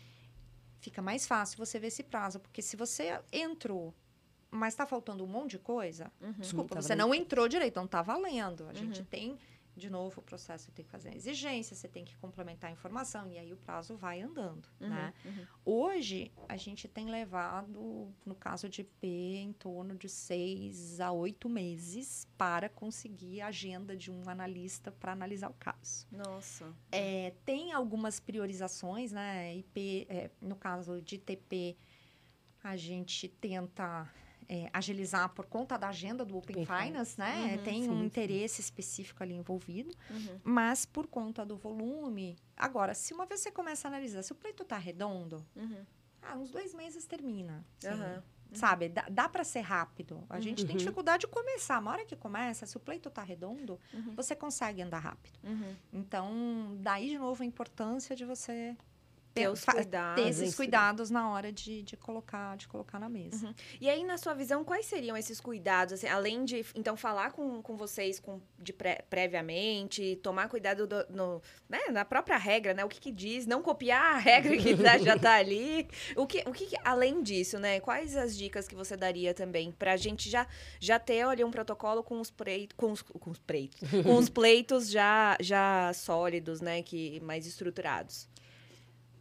Speaker 1: fica mais fácil você ver esse prazo. Porque se você entrou, mas está faltando um monte de coisa,
Speaker 2: Uhum.
Speaker 1: desculpa,
Speaker 3: tá
Speaker 1: você
Speaker 3: valendo.
Speaker 1: não entrou direito, não está valendo. A gente tem, de novo, o processo tem que fazer a exigência, você tem que complementar a informação, e aí o prazo vai andando. Né?
Speaker 2: Uhum.
Speaker 1: Hoje, a gente tem levado, no caso de IP, em torno de seis a oito meses para conseguir a agenda de um analista para analisar o caso.
Speaker 2: Nossa.
Speaker 1: É, tem algumas priorizações, né? IP, é, no caso de TP, a gente tenta é, agilizar por conta da agenda do Open
Speaker 3: Open
Speaker 1: Finance, né?
Speaker 2: Uhum,
Speaker 1: tem
Speaker 3: sim,
Speaker 1: um
Speaker 3: sim.
Speaker 1: interesse específico ali envolvido,
Speaker 2: Uhum.
Speaker 1: mas por conta do volume. Agora, se uma vez você começa a analisar, se o pleito tá redondo,
Speaker 2: Uhum.
Speaker 1: ah, uns dois meses termina. assim,
Speaker 2: Aham.
Speaker 1: Sabe, dá, dá para ser rápido. A gente tem
Speaker 3: Uhum.
Speaker 1: dificuldade de começar. Na hora que começa, se o pleito tá redondo,
Speaker 2: Uhum.
Speaker 1: você consegue andar rápido.
Speaker 2: Uhum.
Speaker 1: Então, daí de novo a importância de você
Speaker 2: Ter
Speaker 1: pe-
Speaker 2: os cuidados.
Speaker 1: ter esses cuidados na hora de, de colocar de colocar na mesa.
Speaker 2: Uhum. E aí, na sua visão, quais seriam esses cuidados? Assim, além de, então, falar com, com vocês com, de pré- previamente, tomar cuidado do- no, né, na própria regra, né? O que, que diz, não copiar a regra que já tá ali. O que, o que, além disso, né? Quais as dicas que você daria também pra gente já, já ter, olha, um protocolo com os preitos, com os, com os preitos, com os pleitos já, já sólidos, né? Que, mais estruturados.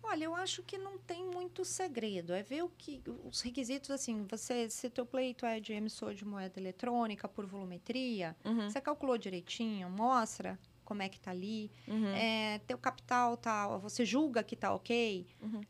Speaker 1: Olha, eu acho que não tem muito segredo. É ver o que os requisitos assim, você se teu pleito é de emissor de moeda eletrônica por volumetria,
Speaker 2: Uhum,
Speaker 1: você calculou direitinho, mostra como é que tá ali.
Speaker 2: uhum,
Speaker 1: É, teu capital tá, você julga que tá ok?
Speaker 2: Uhum.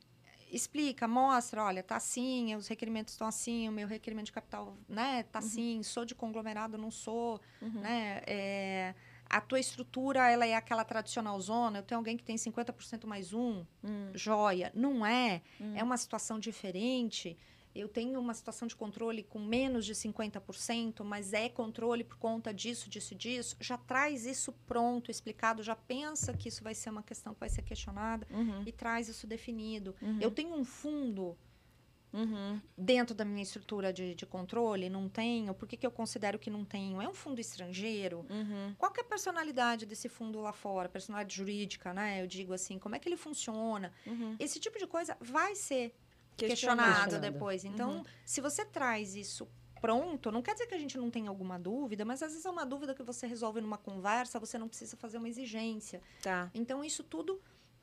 Speaker 1: Explica, mostra, olha, tá assim, os requerimentos estão assim, o meu requerimento de capital, né, tá assim, sou de conglomerado, não sou,
Speaker 2: uhum.
Speaker 1: né, é, a tua estrutura, ela é aquela tradicional zona, eu tenho alguém que tem 50% mais um,
Speaker 2: Hum,
Speaker 1: joia, não é,
Speaker 2: hum.
Speaker 1: é uma situação diferente, eu tenho uma situação de controle com menos de 50%, mas é controle por conta disso, disso disso, já traz isso pronto, explicado, já pensa que isso vai ser uma questão que vai ser questionada
Speaker 2: Uhum,
Speaker 1: e traz isso definido.
Speaker 2: uhum,
Speaker 1: Eu tenho um fundo
Speaker 2: uhum,
Speaker 1: dentro da minha estrutura de, de controle, não tenho. Por que, que eu considero que não tenho? É um fundo estrangeiro.
Speaker 2: uhum.
Speaker 1: Qual que é a personalidade desse fundo lá fora? Personalidade jurídica, né? Eu digo assim, como é que ele funciona?
Speaker 2: Uhum.
Speaker 1: Esse tipo de coisa vai ser
Speaker 2: Questionado.
Speaker 1: questionado,
Speaker 3: Questionado.
Speaker 1: depois. Então,
Speaker 2: Uhum.
Speaker 1: se você traz isso pronto, não quer dizer que a gente não tenha alguma dúvida, mas às vezes é uma dúvida que você resolve numa conversa, você não precisa fazer uma exigência.
Speaker 2: Tá.
Speaker 1: Então, isso tudo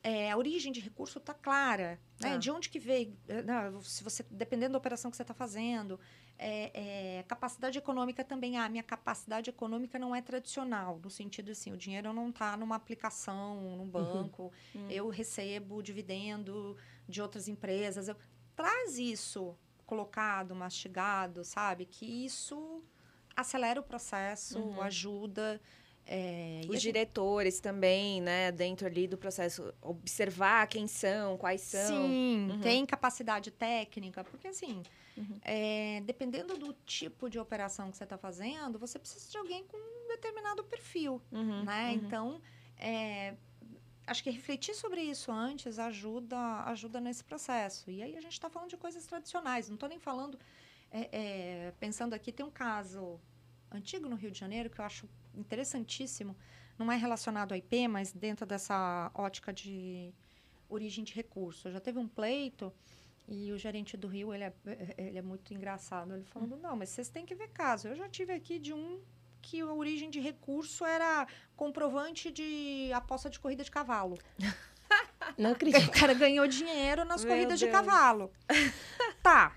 Speaker 1: é, a origem de recurso está clara, né?
Speaker 2: Tá.
Speaker 1: De onde que veio, eh, não, se você, dependendo da operação que você está fazendo, é, é, capacidade econômica também. Ah, minha capacidade econômica não é tradicional, no sentido assim, o dinheiro não está numa aplicação, num banco,
Speaker 2: Hum.
Speaker 1: eu recebo dividendo de outras empresas. Eu- traz isso colocado, mastigado, sabe? Que isso acelera o processo,
Speaker 2: Uhum.
Speaker 1: ajuda. É,
Speaker 2: Os
Speaker 1: gente-
Speaker 2: diretores também, né, dentro ali do processo, observar quem são, quais são.
Speaker 1: Sim,
Speaker 2: Uhum.
Speaker 1: tem capacidade técnica, porque assim,
Speaker 2: Uhum.
Speaker 1: é, dependendo do tipo de operação que você está fazendo, você precisa de alguém com um determinado perfil,
Speaker 2: Uhum,
Speaker 1: né?
Speaker 2: uhum.
Speaker 1: Então, é, acho que refletir sobre isso antes ajuda, ajuda nesse processo. E aí a gente está falando de coisas tradicionais, não estou nem falando, é, é, pensando aqui, tem um caso antigo no Rio de Janeiro que eu acho interessantíssimo, não é relacionado ao IP, mas dentro dessa ótica de origem de recurso. Já teve um pleito e o gerente do Rio, ele é, ele é muito engraçado. Ele falando, não, mas vocês têm que ver caso. Eu já tive aqui de um que a origem de recurso era comprovante de aposta de corrida de cavalo.
Speaker 3: Não
Speaker 1: O
Speaker 3: acredito.
Speaker 1: cara ganhou dinheiro nas
Speaker 2: Meu
Speaker 1: corridas de
Speaker 2: Deus.
Speaker 1: cavalo. tá.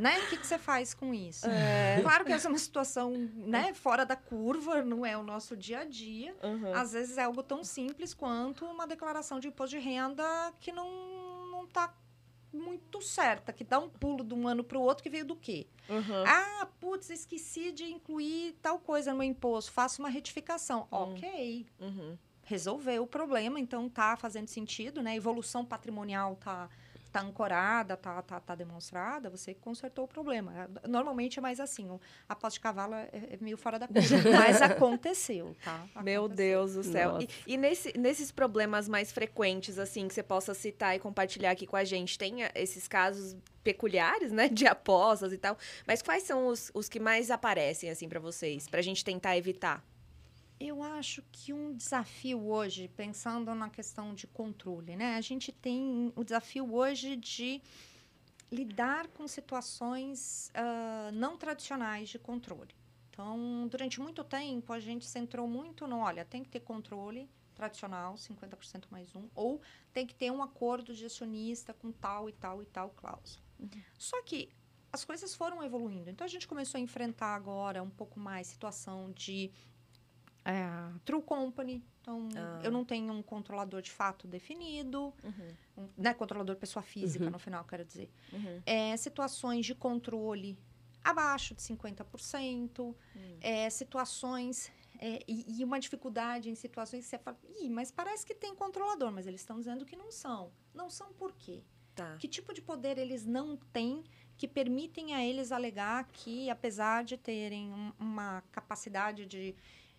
Speaker 1: Né? O que, que você faz com isso?
Speaker 2: É.
Speaker 1: Claro que essa é uma situação né, fora da curva, não é o nosso dia a dia.
Speaker 2: Uhum.
Speaker 1: Às vezes é algo tão simples quanto uma declaração de imposto de renda que não, não tá muito certa, que dá um pulo de um ano para o outro que veio do quê?
Speaker 2: Uhum.
Speaker 1: Ah, putz, esqueci de incluir tal coisa no meu imposto, faço uma retificação.
Speaker 2: Hum.
Speaker 1: Ok,
Speaker 2: Uhum.
Speaker 1: resolveu o problema, então tá fazendo sentido, né? A evolução patrimonial tá, tá ancorada, tá, tá, tá demonstrada, você consertou o problema. Normalmente é mais assim, o- a posse de cavalo é, é meio fora da curva, mas aconteceu, tá?
Speaker 2: Meu
Speaker 1: Aconteceu.
Speaker 2: Deus do céu.
Speaker 3: Nossa.
Speaker 2: E, e nesse- nesses problemas mais frequentes, assim, que você possa citar e compartilhar aqui com a gente, tem eh, esses casos peculiares, né, de apostas e tal, mas quais são os, os que mais aparecem, assim, pra vocês, pra gente tentar evitar?
Speaker 1: Eu acho que um desafio hoje, pensando na questão de controle, né? A gente tem o desafio hoje de lidar com situações ah, não tradicionais de controle. Então, durante muito tempo, a gente centrou muito no, olha, tem que ter controle tradicional, 50% mais um, ou tem que ter um acordo de acionista com tal e tal e tal cláusula. Só que as coisas foram evoluindo. Então, a gente começou a enfrentar agora um pouco mais situação de é, true company. Então,
Speaker 2: Ah.
Speaker 1: eu não tenho um controlador de fato definido,
Speaker 2: Uhum,
Speaker 1: um, né, controlador pessoa física,
Speaker 3: Uhum.
Speaker 1: no final, quero dizer.
Speaker 2: uhum,
Speaker 1: É, situações de controle abaixo de 50%,
Speaker 2: Hum.
Speaker 1: é, situações... é, e, e uma dificuldade em situações que você fala, Ih, mas parece que tem controlador, mas eles estão dizendo que não são. Não são por quê?
Speaker 2: Tá.
Speaker 1: Que tipo de poder eles não têm que permitem a eles alegar que, apesar de terem um- uma capacidade de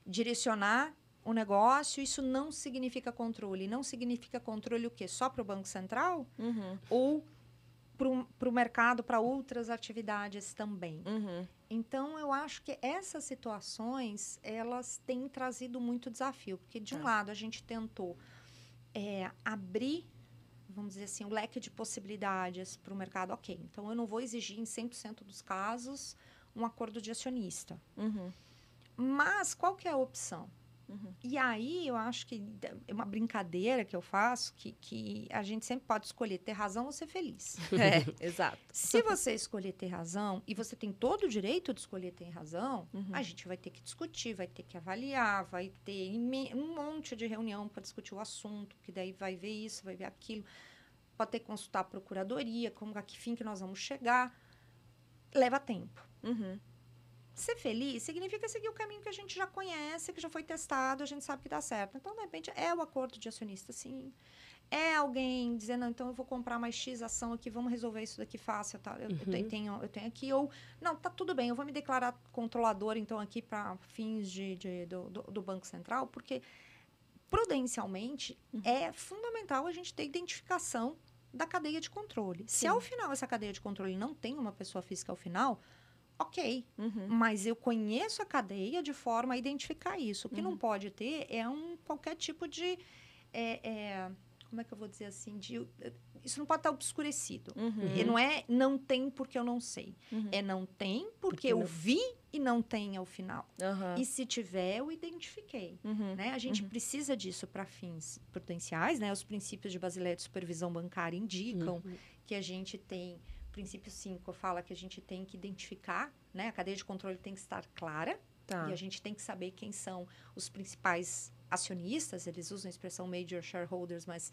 Speaker 1: direcionar o negócio, isso não significa controle. Não significa controle o quê? Só para o Banco Central?
Speaker 2: Uhum,
Speaker 1: Ou para o mercado, para outras atividades também?
Speaker 2: uhum,
Speaker 1: Então, eu acho que essas situações, elas têm trazido muito desafio. Porque, de um
Speaker 2: Tá.
Speaker 1: lado, a gente tentou é, abrir, vamos dizer assim, o leque de possibilidades para o mercado. Ok, então eu não vou exigir em 100% dos casos um acordo de acionista.
Speaker 2: uhum,
Speaker 1: Mas, qual que é a opção?
Speaker 2: uhum.
Speaker 1: E aí, eu acho que é uma brincadeira que eu faço, que, que a gente sempre pode escolher ter razão ou ser feliz.
Speaker 2: É, exato.
Speaker 1: Se você escolher ter razão, e você tem todo o direito de escolher ter razão,
Speaker 2: Uhum.
Speaker 1: a gente vai ter que discutir, vai ter que avaliar, vai ter um monte de reunião para discutir o assunto, que daí vai ver isso, vai ver aquilo. Pode ter que consultar a procuradoria, como a que fim que nós vamos chegar. Leva tempo.
Speaker 2: Uhum,
Speaker 1: Ser feliz significa seguir o caminho que a gente já conhece, que já foi testado, a gente sabe que dá certo. Então, de repente, é o acordo de acionista, sim. É alguém dizendo, então eu vou comprar mais X ação aqui, vamos resolver isso daqui fácil, tá? Eu, eu
Speaker 3: Uhum.
Speaker 1: tenho- tenho, eu tenho aqui. Ou, não, tá tudo bem, eu vou me declarar controlador, então, aqui para fins de, de- do, do- do Banco Central, porque prudencialmente é fundamental a gente ter identificação da cadeia de controle. Se
Speaker 2: Sim.
Speaker 1: ao final essa cadeia de controle não tem uma pessoa física ao final, ok,
Speaker 2: uhum.
Speaker 1: mas eu conheço a cadeia de forma a identificar isso. O que não pode ter é um qualquer tipo de. é, é, como é que eu vou dizer assim, de, isso não pode estar obscurecido.
Speaker 2: Uhum.
Speaker 1: E não é não tem porque eu não sei.
Speaker 2: Uhum.
Speaker 1: É não tem porque,
Speaker 3: Porque
Speaker 1: eu
Speaker 3: não-
Speaker 1: vi e não tem ao final. E se tiver, eu identifiquei.
Speaker 2: Uhum.
Speaker 1: Né? A gente precisa disso para fins prudenciais, né? Os princípios de Basileia de Supervisão Bancária indicam
Speaker 3: Uhum.
Speaker 1: que a gente tem, princípio 5 fala que a gente tem que identificar, né? A cadeia de controle tem que estar clara
Speaker 2: Tá.
Speaker 1: e a gente tem que saber quem são os principais acionistas, eles usam a expressão major shareholders, mas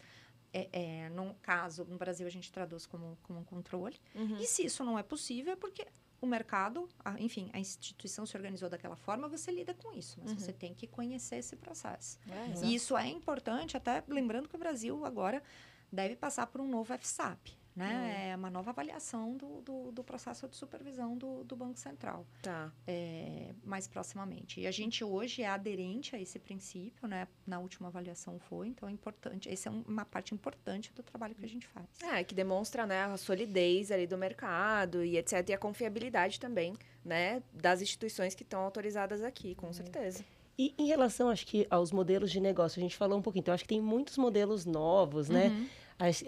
Speaker 1: é, é, no caso, no Brasil, a gente traduz como, como um controle.
Speaker 2: Uhum.
Speaker 1: E se isso não é possível, é porque o mercado, a- enfim, a instituição se organizou daquela forma, você lida com isso, mas
Speaker 2: Uhum.
Speaker 1: você tem que conhecer esse processo.
Speaker 2: É.
Speaker 1: E isso é importante, até lembrando que o Brasil agora deve passar por um novo FSAP, né? É uma nova avaliação do, do, do processo de supervisão do, do Banco Central,
Speaker 2: Tá.
Speaker 1: é, mais proximamente. E a gente hoje é aderente a esse princípio, né? Na última avaliação foi, então é importante. Essa é um- uma parte importante do trabalho que a gente faz.
Speaker 2: É, que demonstra, né, a solidez ali do mercado e etc. E a confiabilidade também, né, das instituições que estão autorizadas aqui, com certeza.
Speaker 3: E em relação, acho que, aos modelos de negócio, a gente falou um pouquinho. Então, acho que tem muitos modelos novos, né?
Speaker 1: Uhum.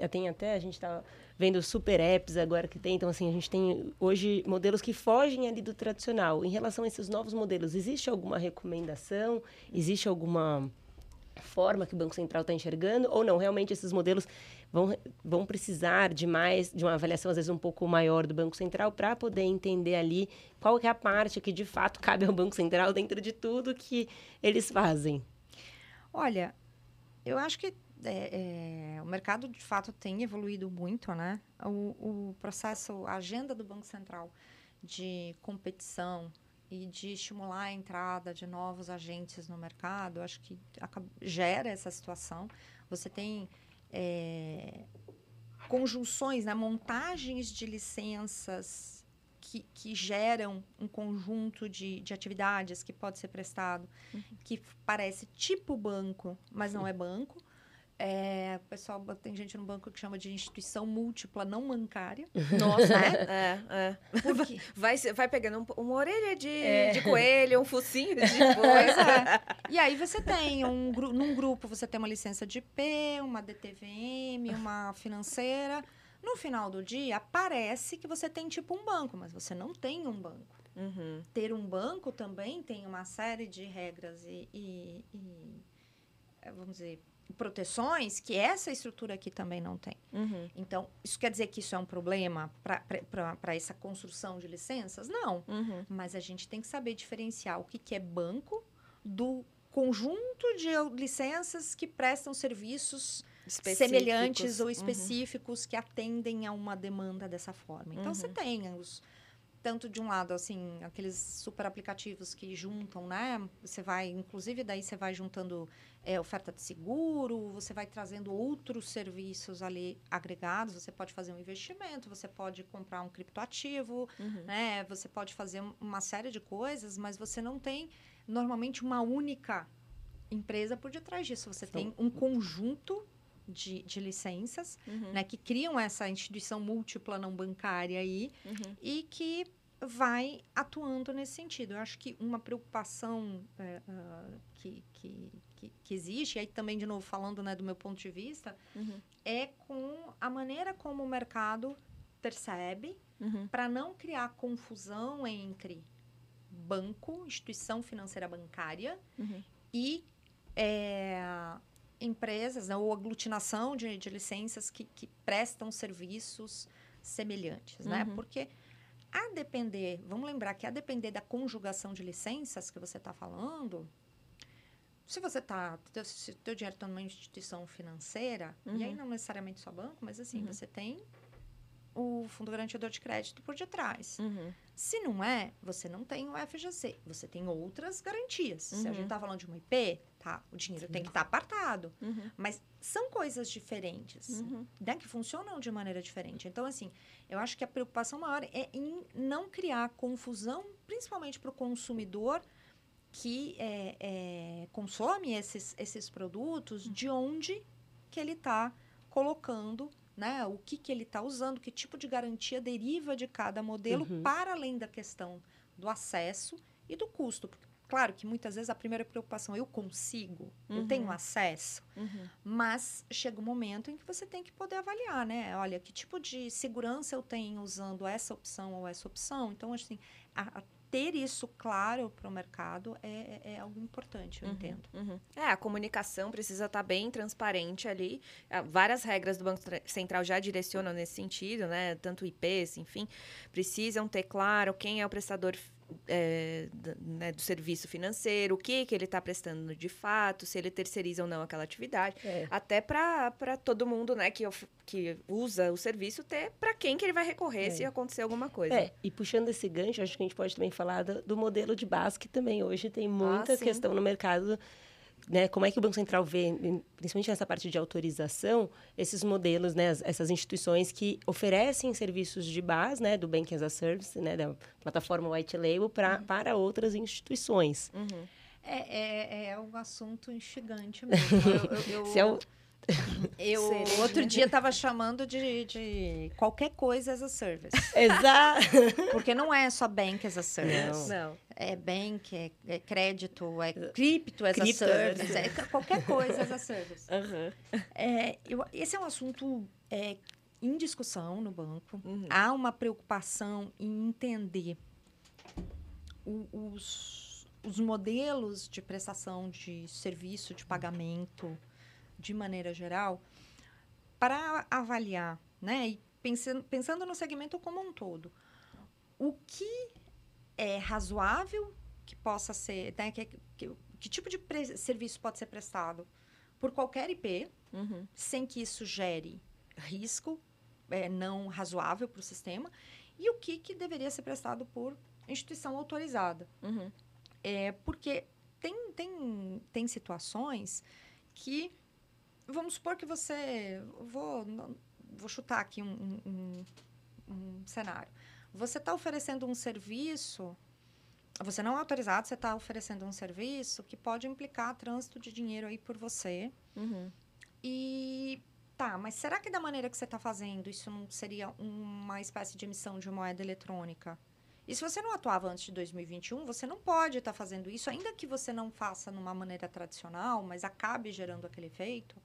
Speaker 3: Tem até, a gente está vendo super apps agora que tem. Então, assim, a gente tem hoje modelos que fogem ali do tradicional. Em relação a esses novos modelos, existe alguma recomendação? Existe alguma forma que o Banco Central está enxergando? Ou não? Realmente, esses modelos vão, vão precisar de mais, de uma avaliação, às vezes, um pouco maior do Banco Central para poder entender ali qual é a parte que, de fato, cabe ao Banco Central dentro de tudo que eles fazem.
Speaker 1: Olha, eu acho que é, é, o mercado de fato tem evoluído muito, né? O, o processo, a agenda do Banco Central de competição e de estimular a entrada de novos agentes no mercado, acho que gera essa situação. Você tem é, conjunções, né? montagens de licenças que, que geram um conjunto de, de atividades que pode ser prestado, que f- parece tipo banco, mas não é banco. É, o pessoal, tem gente no banco que chama de instituição múltipla não bancária.
Speaker 2: Nossa,
Speaker 1: Né?
Speaker 2: É, é.
Speaker 1: Por quê?
Speaker 2: Vai, vai pegando um- uma orelha de,
Speaker 3: É.
Speaker 2: de coelho, um focinho de coisa.
Speaker 1: é. E aí você tem um num grupo você tem uma licença de IP, uma DTVM, uma financeira. No final do dia parece que você tem tipo um banco, mas você não tem um banco.
Speaker 2: Uhum.
Speaker 1: Ter um banco também tem uma série de regras e, e- e, vamos dizer proteções que essa estrutura aqui também não tem.
Speaker 2: Uhum.
Speaker 1: Então, isso quer dizer que isso é um problema para essa construção de licenças? Não.
Speaker 2: Uhum.
Speaker 1: Mas a gente tem que saber diferenciar o que, que é banco do conjunto de licenças que prestam serviços semelhantes ou
Speaker 2: Uhum.
Speaker 1: específicos que atendem a uma demanda dessa forma. Então, você
Speaker 2: Uhum.
Speaker 1: tem os tanto de um lado assim aqueles super aplicativos que juntam né você vai inclusive daí você vai juntando é, oferta de seguro você vai trazendo outros serviços ali agregados você pode fazer um investimento você pode comprar um criptoativo
Speaker 2: Uhum.
Speaker 1: né? Você pode fazer um- uma série de coisas, mas você não tem normalmente uma única empresa por detrás disso. Você
Speaker 3: São-
Speaker 1: tem um conjunto de, de licenças,
Speaker 2: Uhum.
Speaker 1: né? Que criam essa instituição múltipla não bancária aí
Speaker 2: Uhum.
Speaker 1: e que vai atuando nesse sentido. Eu acho que uma preocupação é, ah, que, que, que, que existe, e aí também, de novo, falando né, do meu ponto de vista,
Speaker 2: Uhum.
Speaker 1: é com a maneira como o mercado percebe
Speaker 2: Uhum.
Speaker 1: para não criar confusão entre banco, instituição financeira bancária
Speaker 2: Uhum.
Speaker 1: e é, empresas, né, ou aglutinação de, de licenças que, que prestam serviços semelhantes, né?
Speaker 2: Uhum.
Speaker 1: Porque a depender, vamos lembrar que a depender da conjugação de licenças que você está falando, se você está, se o teu dinheiro está numa instituição financeira, e aí
Speaker 2: Uhum.
Speaker 1: não necessariamente só banco, mas assim,
Speaker 2: Uhum.
Speaker 1: você tem o fundo garantidor de crédito por detrás.
Speaker 2: Uhum.
Speaker 1: Se não é, você não tem o FGC, você tem outras garantias. Se a
Speaker 2: Uhum.
Speaker 1: gente está falando de uma IP, tá, o dinheiro tem que estar apartado.
Speaker 2: Uhum.
Speaker 1: Mas são coisas diferentes,
Speaker 2: Uhum.
Speaker 1: né, que funcionam de maneira diferente. Então, assim, eu acho que a preocupação maior é em não criar confusão, principalmente para o consumidor que é, é, consome esses, esses produtos, de onde que ele está colocando, né, o que, que ele está usando, que tipo de garantia deriva de cada modelo,
Speaker 3: Uhum.
Speaker 1: para além da questão do acesso e do custo. Porque Claro que muitas vezes a primeira preocupação, eu consigo, uhum. eu tenho acesso, uhum. mas chega um momento em que você tem que poder avaliar, né? Olha, que tipo de segurança eu tenho usando essa opção ou essa opção. Então, assim, a, a ter isso claro para o mercado é, é, é, algo importante, eu uhum, entendo.
Speaker 2: Uhum. É, a comunicação precisa estar tá bem transparente ali. Ah, várias regras do Banco Central já direcionam nesse sentido, né? Tanto IPs, enfim, precisam ter claro quem é o prestador é, do, né, do, serviço financeiro, o que, que ele está prestando de fato, se ele terceiriza ou não aquela atividade. É. Até para todo mundo né, que, que usa o serviço ter para quem que ele vai recorrer é. se acontecer alguma coisa.
Speaker 3: É, e puxando esse gancho, acho que a gente pode também falar do, do modelo de base, que também hoje tem muita ah, questão no mercado né, como é que o Banco Central vê, principalmente nessa parte de autorização, esses modelos, né, essas instituições que oferecem serviços de base, né, do Bank as a Service, né, da plataforma White Label pra, uhum. para outras instituições.
Speaker 1: Uhum. É, é, é um assunto instigante mesmo. eu, eu, eu... É o... Eu outro dia estava chamando de, de qualquer coisa as a service.
Speaker 3: Exato.
Speaker 1: Porque não é só bank as a service.
Speaker 2: Não. não.
Speaker 1: É bank, é, é, crédito, é cripto as cripto, a service, é qualquer coisa as a service. Uhum. É, eu, esse é um assunto é, em discussão no banco. Uhum. Há uma preocupação em entender o, os, os modelos de prestação de serviço, de pagamento de maneira geral, para avaliar, né? E pensando, pensando no segmento como um todo, o que é razoável que possa ser, né? Que, que, que tipo de serviço pode ser prestado por qualquer IP, uhum. sem que isso gere risco é, não razoável para o sistema, e o que, que deveria ser prestado por instituição autorizada. Uhum. É, porque tem, tem, tem situações que vamos supor que você. Vou, vou chutar aqui um, um, um cenário. Você está oferecendo um serviço. Você não é autorizado, você está oferecendo um serviço que pode implicar trânsito de dinheiro aí por você. Uhum. E tá, mas será que da maneira que você está fazendo isso não seria uma espécie de emissão de moeda eletrônica? E se você não atuava antes de 2021, você não pode estar tá fazendo isso, ainda que você não faça numa maneira tradicional, mas acabe gerando aquele efeito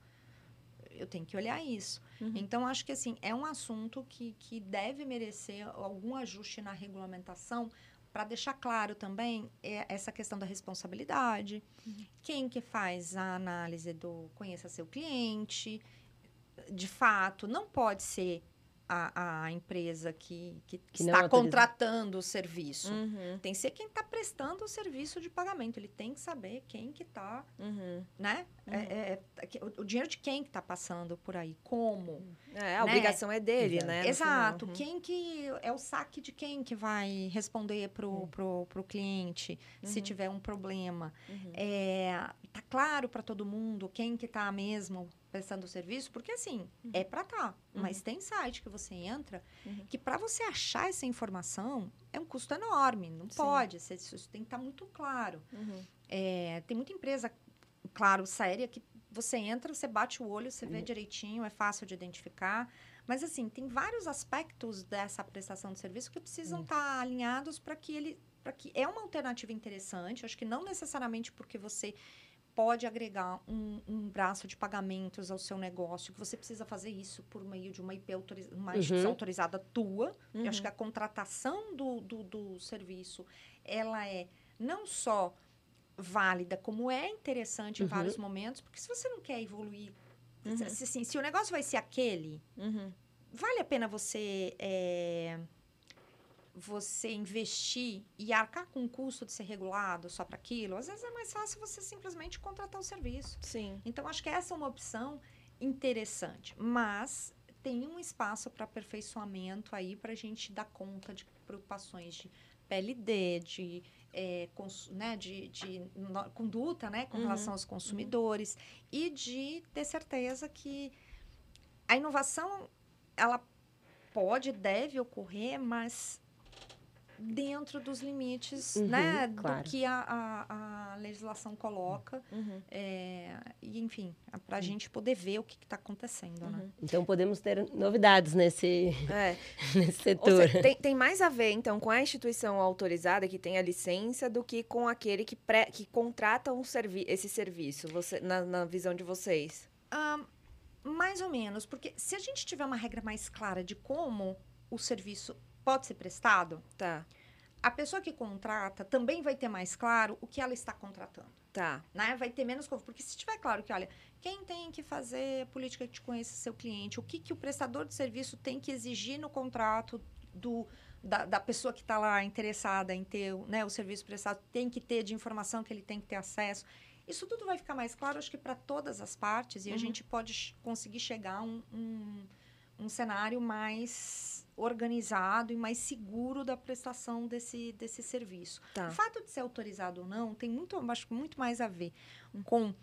Speaker 1: eu tenho que olhar isso. Uhum. Então, acho que assim, é um assunto que, que deve merecer algum ajuste na regulamentação para deixar claro também é, essa questão da responsabilidade. Uhum. Quem que faz a análise do conheça seu cliente, de fato, não pode ser a, a empresa que, que, que está contratando o serviço. Uhum. Tem que ser quem está prestando o serviço de pagamento. Ele tem que saber quem que está, uhum. né? Uhum. É, é, é, o, o, dinheiro de quem que está passando por aí, como.
Speaker 2: É, a né? obrigação é dele, né?
Speaker 1: Exato. Uhum. Quem que... É o saque de quem que vai responder para o pro, pro cliente se uhum. tiver um problema. Uhum. É, tá claro para todo mundo quem que está mesmo prestando serviço, porque assim, uhum. é para tá, uhum. mas tem site que você entra uhum. que para você achar essa informação é um custo enorme, não Sim. pode, isso tem que estar tá muito claro. Uhum. É, tem muita empresa, claro, séria, que você entra, você bate o olho, você vê uhum. direitinho, é fácil de identificar, mas assim, tem vários aspectos dessa prestação de serviço que precisam estar uhum. tá alinhados para que ele para que é uma alternativa interessante, acho que não necessariamente porque você pode agregar um, um, braço de pagamentos ao seu negócio, que você precisa fazer isso por meio de uma IP autoriz uma uhum. autorizada tua. Uhum. Eu acho uhum. que a contratação do, do, do, serviço, ela é não só válida, como é interessante em uhum. vários momentos, porque se você não quer evoluir, uhum. se, assim, se o negócio vai ser aquele, uhum. vale a pena você... É, você investir e arcar com o custo de ser regulado só para aquilo, às vezes é mais fácil você simplesmente contratar o serviço.
Speaker 2: Sim.
Speaker 1: Então, acho que essa é uma opção interessante. Mas tem um espaço para aperfeiçoamento aí para a gente dar conta de preocupações de PLD, de, é, cons, né, de, de no, conduta né, com uhum. relação aos consumidores uhum. e de ter certeza que a inovação ela pode, deve ocorrer, mas dentro dos limites uhum, né, claro. do que a, a, a, legislação coloca. Uhum. É, e, enfim, para a gente poder ver o que está acontecendo. Né? Uhum. Né?
Speaker 3: Então, podemos ter novidades nesse, é. nesse setor.
Speaker 2: Seja, tem, tem mais a ver, então, com a instituição autorizada, que tem a licença, do que com aquele que, pré, que contrata um servi esse serviço, você, na, na visão de vocês?
Speaker 1: Um, mais ou menos, porque se a gente tiver uma regra mais clara de como o serviço pode ser prestado,
Speaker 2: tá.
Speaker 1: a pessoa que contrata também vai ter mais claro o que ela está contratando.
Speaker 2: Tá.
Speaker 1: Né? Vai ter menos confuso. Porque se tiver claro que, olha, quem tem que fazer a política que conhece seu cliente, o que, que o prestador de serviço tem que exigir no contrato do, da, da pessoa que está lá interessada em ter né, o serviço prestado, tem que ter de informação que ele tem que ter acesso. Isso tudo vai ficar mais claro, acho que para todas as partes, e uhum. a gente pode conseguir chegar a um, um, um cenário mais organizado e mais seguro da prestação desse, desse serviço.
Speaker 2: Tá.
Speaker 1: O fato de ser autorizado ou não tem muito, acho, muito mais a ver com.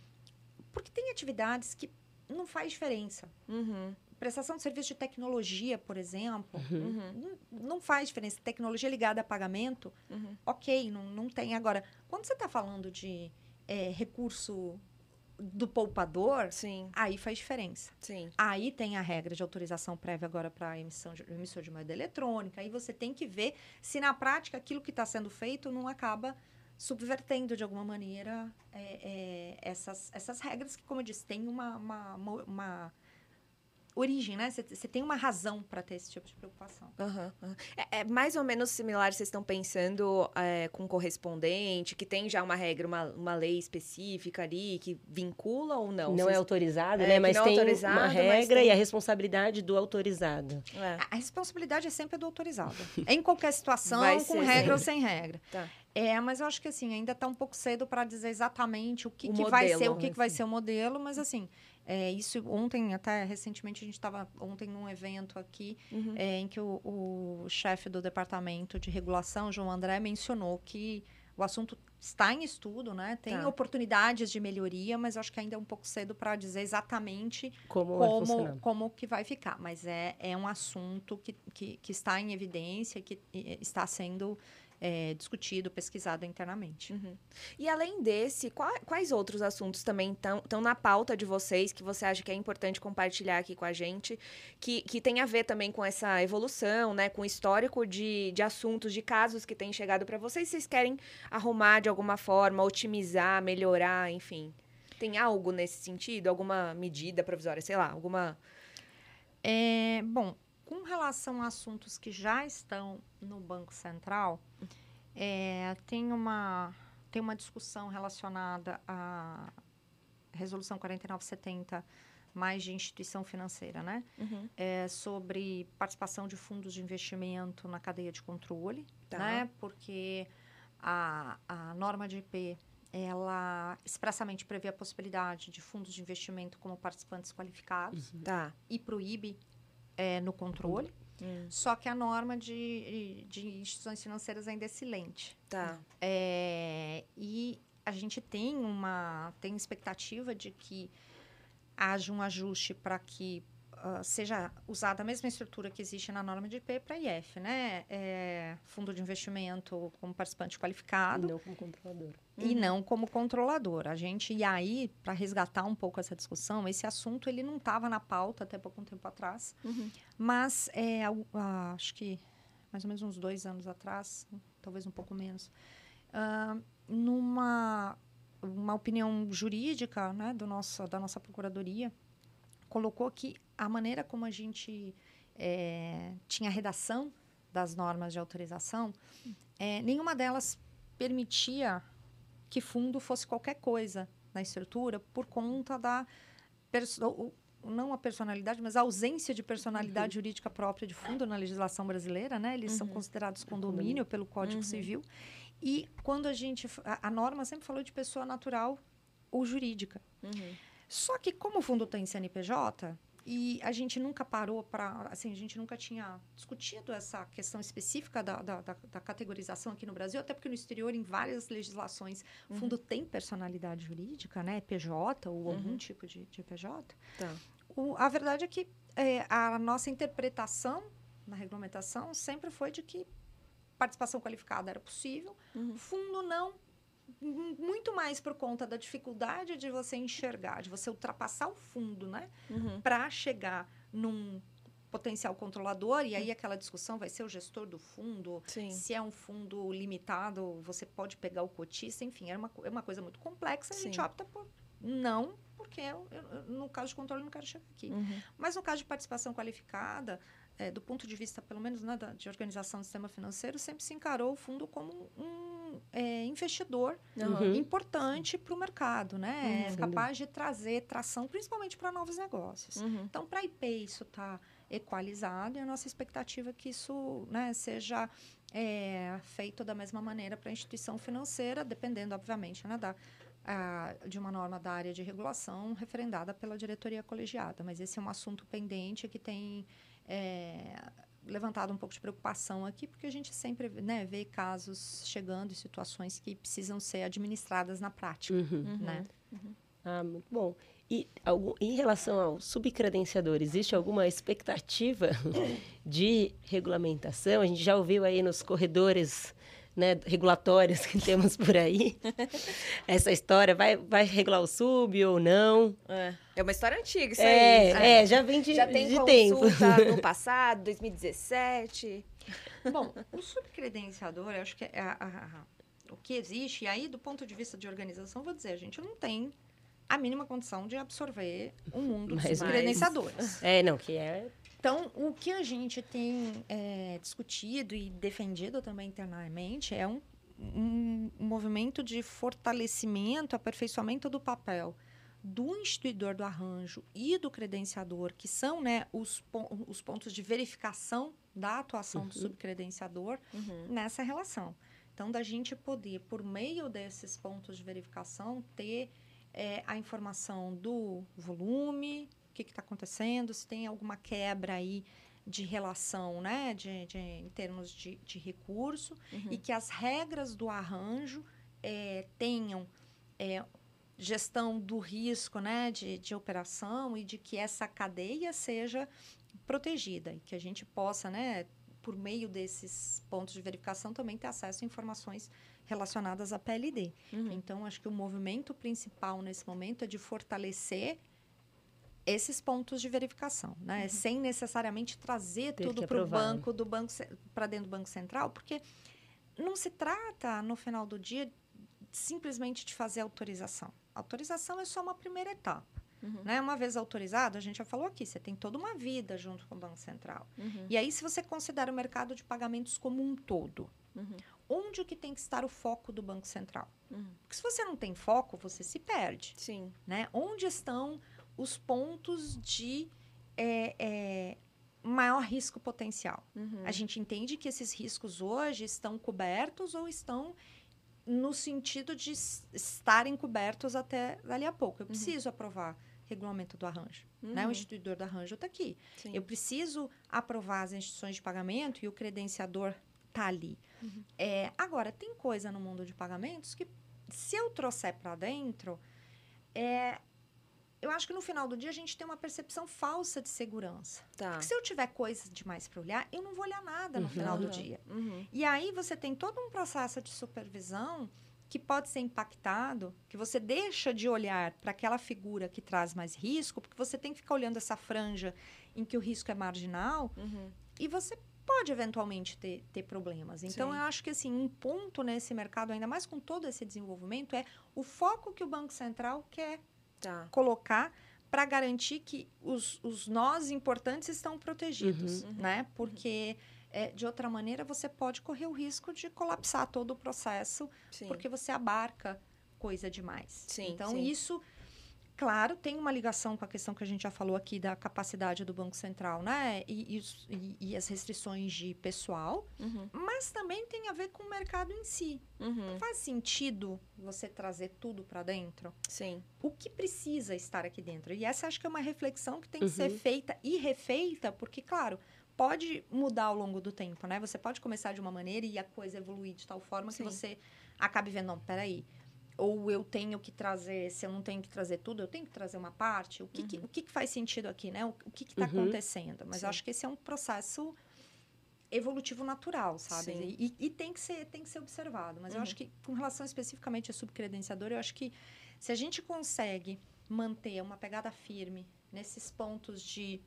Speaker 1: Porque tem atividades que não faz diferença.
Speaker 2: Uhum.
Speaker 1: Prestação de serviço de tecnologia, por exemplo, uhum. não, não, faz diferença. Tecnologia ligada a pagamento,
Speaker 2: uhum.
Speaker 1: ok, não, não tem. Agora, quando você está falando de é, recurso do poupador,
Speaker 2: Sim.
Speaker 1: aí faz diferença.
Speaker 2: Sim.
Speaker 1: Aí tem a regra de autorização prévia agora para emissão de, emissor de moeda eletrônica. Aí você tem que ver se na prática aquilo que está sendo feito não acaba subvertendo de alguma maneira é, é, essas, essas regras que, como eu disse, tem uma, uma, uma, uma origem, né? Você tem uma razão para ter esse tipo de preocupação.
Speaker 2: Uhum, uhum. É, é, mais ou menos similar, vocês estão pensando é, com correspondente, que tem já uma regra, uma, uma lei específica ali, que vincula ou não?
Speaker 3: Não vocês... é autorizado, é, né? Mas é tem uma regra tem... e a responsabilidade do autorizado.
Speaker 1: É. A, a responsabilidade é sempre do autorizado. em qualquer situação, com regra ou sem regra.
Speaker 2: Tá.
Speaker 1: É, mas eu acho que assim, ainda está um pouco cedo para dizer exatamente o que, o que modelo, vai ser, o que, que vai ser o modelo, mas assim, é, isso ontem, até recentemente, a gente estava ontem num evento aqui
Speaker 2: uhum.
Speaker 1: é, em que o, o chefe do departamento de regulação, João André, mencionou que o assunto está em estudo, né? Tem tá. oportunidades de melhoria, mas acho que ainda é um pouco cedo para dizer exatamente
Speaker 3: como,
Speaker 1: como, como, que vai ficar. Mas é, é um assunto que, que, que está em evidência, que está sendo é, discutido, pesquisado internamente.
Speaker 2: Uhum. E além desse, qual, quais outros assuntos também estão na pauta de vocês que você acha que é importante compartilhar aqui com a gente, que, que tem a ver também com essa evolução, né, com o histórico de, de assuntos, de casos que têm chegado para vocês, vocês querem arrumar de alguma forma, otimizar, melhorar, enfim? Tem algo nesse sentido? Alguma medida provisória, sei lá, alguma...
Speaker 1: É, bom, com relação a assuntos que já estão no Banco Central, é, tem, uma, tem uma discussão relacionada à Resolução 4970, mais de instituição financeira, né?
Speaker 2: Uhum.
Speaker 1: É, sobre participação de fundos de investimento na cadeia de controle,
Speaker 2: tá.
Speaker 1: né? Porque a, a norma de IP ela expressamente prevê a possibilidade de fundos de investimento como participantes qualificados
Speaker 2: uhum. tá.
Speaker 1: e proíbe é, no controle.
Speaker 2: Hum.
Speaker 1: Só que a norma de, de instituições financeiras ainda é silente.
Speaker 2: Tá.
Speaker 1: É, e a gente tem uma tem expectativa de que haja um ajuste para que uh, seja usada a mesma estrutura que existe na norma de IP para IF, né? É, fundo de investimento como participante qualificado.
Speaker 3: E não como controlador.
Speaker 1: E uhum. não como controlador. A gente, e aí, para resgatar um pouco essa discussão, esse assunto ele não estava na pauta até pouco tempo atrás,
Speaker 2: uhum.
Speaker 1: mas é, uh, acho que mais ou menos uns dois anos atrás, talvez um pouco menos, uh, numa uma opinião jurídica né, do nosso, da nossa procuradoria, colocou que a maneira como a gente é, tinha a redação das normas de autorização, é, nenhuma delas permitia que fundo fosse qualquer coisa na estrutura por conta da não a personalidade, mas a ausência de personalidade uhum. jurídica própria de fundo na legislação brasileira, né? Eles uhum. são considerados condomínio pelo Código uhum. Civil. E quando a gente a, a, norma sempre falou de pessoa natural ou jurídica.
Speaker 2: Uhum.
Speaker 1: Só que como o fundo tem CNPJ, e a gente nunca parou para. Assim, a gente nunca tinha discutido essa questão específica da, da, da, da categorização aqui no Brasil, até porque no exterior, em várias legislações, o uhum. fundo tem personalidade jurídica, né? PJ ou algum uhum. tipo de, de PJ.
Speaker 2: Tá.
Speaker 1: O, a verdade é que é, a nossa interpretação na regulamentação sempre foi de que participação qualificada era possível,
Speaker 2: uhum.
Speaker 1: fundo não muito mais por conta da dificuldade de você enxergar, de você ultrapassar o fundo, né?
Speaker 2: Uhum.
Speaker 1: Para chegar num potencial controlador, e aí aquela discussão vai ser o gestor do fundo,
Speaker 2: Sim.
Speaker 1: se é um fundo limitado, você pode pegar o cotista, enfim, é uma, é uma coisa muito complexa, a gente
Speaker 2: Sim.
Speaker 1: opta por não, porque eu, eu- no caso de controle eu não quero chegar aqui.
Speaker 2: Uhum.
Speaker 1: Mas no caso de participação qualificada, é, do ponto de vista, pelo menos, né, da- de organização do sistema financeiro, sempre se encarou o fundo como um é, investidor
Speaker 2: Uhum.
Speaker 1: importante para o mercado, né?
Speaker 2: Uhum.
Speaker 1: É capaz de trazer tração, principalmente para novos negócios.
Speaker 2: Uhum.
Speaker 1: Então, para a IP, isso está equalizado e a nossa expectativa é que isso né, seja é, feito da mesma maneira para a instituição financeira, dependendo, obviamente, né, da, ah, de uma norma da área de regulação referendada pela diretoria colegiada. Mas esse é um assunto pendente que tem é, levantado um pouco de preocupação aqui, porque a gente sempre né, vê casos chegando e situações que precisam ser administradas na prática.
Speaker 3: Uhum.
Speaker 1: Né?
Speaker 3: Ah, muito bom. E algum, em relação ao subcredenciador, existe alguma expectativa de regulamentação? A gente já ouviu aí nos corredores né, regulatórios que temos por aí essa história. Vai, vai regular o sub ou não?
Speaker 2: É. É uma história antiga isso
Speaker 3: É,
Speaker 2: aí.
Speaker 3: é, já vem de,
Speaker 2: Já tem
Speaker 3: de tempo.
Speaker 2: consulta no passado, 2017.
Speaker 1: Bom, o subcredenciador, eu acho que é a- a- a- o que existe, e aí, do ponto de vista de organização, vou dizer, a gente não tem a mínima condição de absorver o mundo dos
Speaker 3: Mas-
Speaker 1: subcredenciadores.
Speaker 3: É, não, que é.
Speaker 1: Então, o que a gente tem é, discutido e defendido também internamente é um, um movimento de fortalecimento, aperfeiçoamento do papel do instituidor do arranjo e do credenciador, que são né, os, pon- os pontos de verificação da atuação do subcredenciador
Speaker 2: Uhum.
Speaker 1: nessa relação. Então, da gente poder, por meio desses pontos de verificação, ter eh, a informação do volume, que está acontecendo, se tem alguma quebra aí de relação, né, de, de- em termos de, de recurso,
Speaker 2: Uhum.
Speaker 1: e que as regras do arranjo eh, tenham eh, gestão do risco né, de, de operação e de que essa cadeia seja protegida e que a gente possa, né, por meio desses pontos de verificação, também ter acesso a informações relacionadas à PLD.
Speaker 2: Uhum.
Speaker 1: Então, acho que o movimento principal nesse momento é de fortalecer esses pontos de verificação, né? Sem necessariamente trazer
Speaker 3: Ter
Speaker 1: tudo para o
Speaker 3: né?
Speaker 1: banco do banco para dentro do banco central, porque não se trata no final do dia simplesmente de fazer autorização. Autorização é só uma primeira etapa.
Speaker 2: Uhum.
Speaker 1: Né? Uma vez autorizado, a gente já falou aqui, você tem toda uma vida junto com o Banco Central.
Speaker 2: Uhum.
Speaker 1: E aí, se você considera o mercado de pagamentos como um todo,
Speaker 2: Uhum.
Speaker 1: onde que tem que estar o foco do Banco Central?
Speaker 2: Uhum.
Speaker 1: Porque se você não tem foco, você se perde.
Speaker 2: Sim.
Speaker 1: Né? Onde estão os pontos de é, é, maior risco potencial?
Speaker 2: Uhum.
Speaker 1: A gente entende que esses riscos hoje estão cobertos ou estão no sentido de estarem cobertos até dali a pouco. Eu preciso aprovar regulamento do arranjo. Né?
Speaker 2: Uhum.
Speaker 1: O instituidor do arranjo está aqui.
Speaker 2: Sim.
Speaker 1: Eu preciso aprovar as instituições de pagamento e o credenciador está ali. É, agora, tem coisa no mundo de pagamentos que, se eu trouxer para dentro, é, eu acho que no final do dia a gente tem uma percepção falsa de segurança.
Speaker 2: Tá.
Speaker 1: Porque se eu tiver coisa demais para olhar, eu não vou olhar nada no final do
Speaker 2: Uhum.
Speaker 1: dia.
Speaker 2: Uhum.
Speaker 1: E aí você tem todo um processo de supervisão que pode ser impactado, que você deixa de olhar para aquela figura que traz mais risco, porque você tem que ficar olhando essa franja em que o risco é marginal
Speaker 2: Uhum.
Speaker 1: e você pode eventualmente ter, ter problemas. Então,
Speaker 2: Sim.
Speaker 1: eu acho que assim, um ponto nesse mercado, ainda mais com todo esse desenvolvimento, é o foco que o Banco Central quer
Speaker 2: Tá.
Speaker 1: colocar para garantir que os, os nós importantes estão protegidos,
Speaker 2: Uhum.
Speaker 1: né? Porque é, de outra maneira você pode correr o risco de colapsar todo o processo,
Speaker 2: Sim.
Speaker 1: porque você abarca coisa demais.
Speaker 2: Sim,
Speaker 1: então
Speaker 2: sim.
Speaker 1: isso, claro, tem uma ligação com a questão que a gente já falou aqui da capacidade do Banco Central, né? E, e e- e as restrições de pessoal,
Speaker 2: Uhum.
Speaker 1: mas também tem a ver com o mercado em si.
Speaker 2: Uhum.
Speaker 1: Faz sentido você trazer tudo para dentro?
Speaker 2: Sim.
Speaker 1: o que precisa estar aqui dentro. E essa acho que é uma reflexão que tem que ser
Speaker 3: Uhum.
Speaker 1: feita e refeita, porque, claro, pode mudar ao longo do tempo, né? Você pode começar de uma maneira e a coisa evoluir de tal forma
Speaker 2: Sim.
Speaker 1: que você acabe vendo, não, peraí. Ou eu tenho que trazer, se eu não tenho que trazer tudo, eu tenho que trazer uma parte. O que, que- o que, que faz sentido aqui, né? O, o que está
Speaker 3: Uhum.
Speaker 1: acontecendo? Mas eu acho que esse é um processo evolutivo natural, sabe? E, e tem, que ser, tem que ser observado. Mas eu
Speaker 2: Uhum.
Speaker 1: acho que, com relação especificamente a subcredenciador, eu acho que se a gente consegue manter uma pegada firme nesses pontos de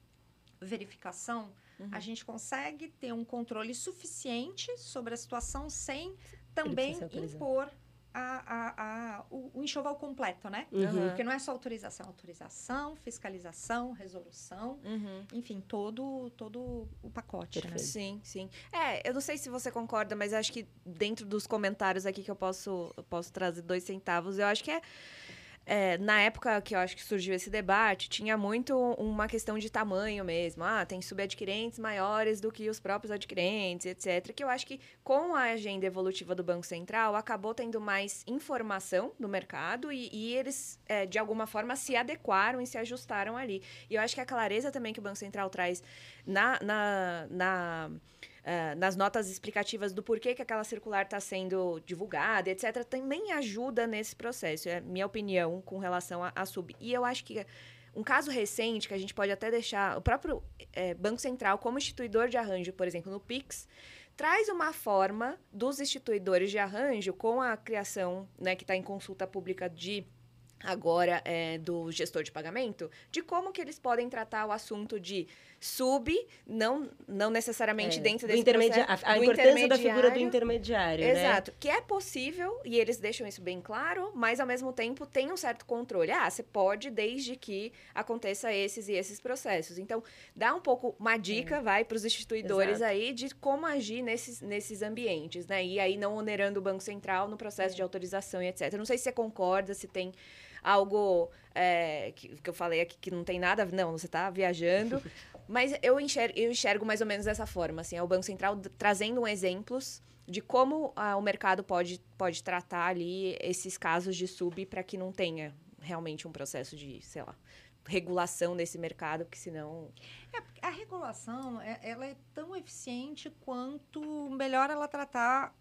Speaker 1: verificação,
Speaker 2: Uhum.
Speaker 1: a gente consegue ter um controle suficiente sobre a situação sem também impor a, a, a, o, o enxoval completo, né?
Speaker 3: Uhum.
Speaker 1: Porque não é só autorização, é autorização, fiscalização, resolução,
Speaker 2: Uhum.
Speaker 1: enfim, todo, todo o pacote, né?
Speaker 2: Sim, sim. É, eu não sei se você concorda, mas acho que dentro dos comentários aqui que eu posso, eu posso trazer dois centavos, eu acho que é, é, na época que eu acho que surgiu esse debate, tinha muito uma questão de tamanho mesmo. Ah, tem subadquirentes maiores do que os próprios adquirentes, etc. Que eu acho que com a agenda evolutiva do Banco Central acabou tendo mais informação do mercado e, e eles, é, de alguma forma, se adequaram e se ajustaram ali. E eu acho que a clareza também que o Banco Central traz na, na, na, eh, nas notas explicativas do porquê que aquela circular está sendo divulgada, etc., também ajuda nesse processo. É minha opinião com relação à sub. E eu acho que um caso recente que a gente pode até deixar o próprio eh, Banco Central como instituidor de arranjo, por exemplo, no Pix, traz uma forma dos instituidores de arranjo com a criação, né, que está em consulta pública de agora é, do gestor de pagamento, de como que eles podem tratar o assunto de sub, não, não necessariamente
Speaker 3: É,
Speaker 2: dentro desse
Speaker 3: intermedia-
Speaker 2: processo,
Speaker 3: a, importância da figura do
Speaker 2: intermediário.
Speaker 3: intermediário, né?
Speaker 2: Exato, que é possível, e eles deixam isso bem claro, mas ao mesmo tempo tem um certo controle. Ah, você pode desde que aconteça esses e esses processos. Então, dá um pouco uma dica, vai, para os instituidores
Speaker 3: Exato.
Speaker 2: aí de como agir nesses, nesses ambientes, né? E aí não onerando o Banco Central no processo de autorização e etc. Não sei se você concorda, se tem algo é, que, que eu falei aqui que não tem nada, não, você está viajando. Mas eu enxergo, eu enxergo mais ou menos dessa forma, assim, é o Banco Central trazendo exemplos de como ah, o mercado pode, pode tratar ali esses casos de sub para que não tenha realmente um processo de, sei lá, regulação desse mercado, porque senão...
Speaker 1: É, a regulação, é- ela é tão eficiente quanto melhor ela tratar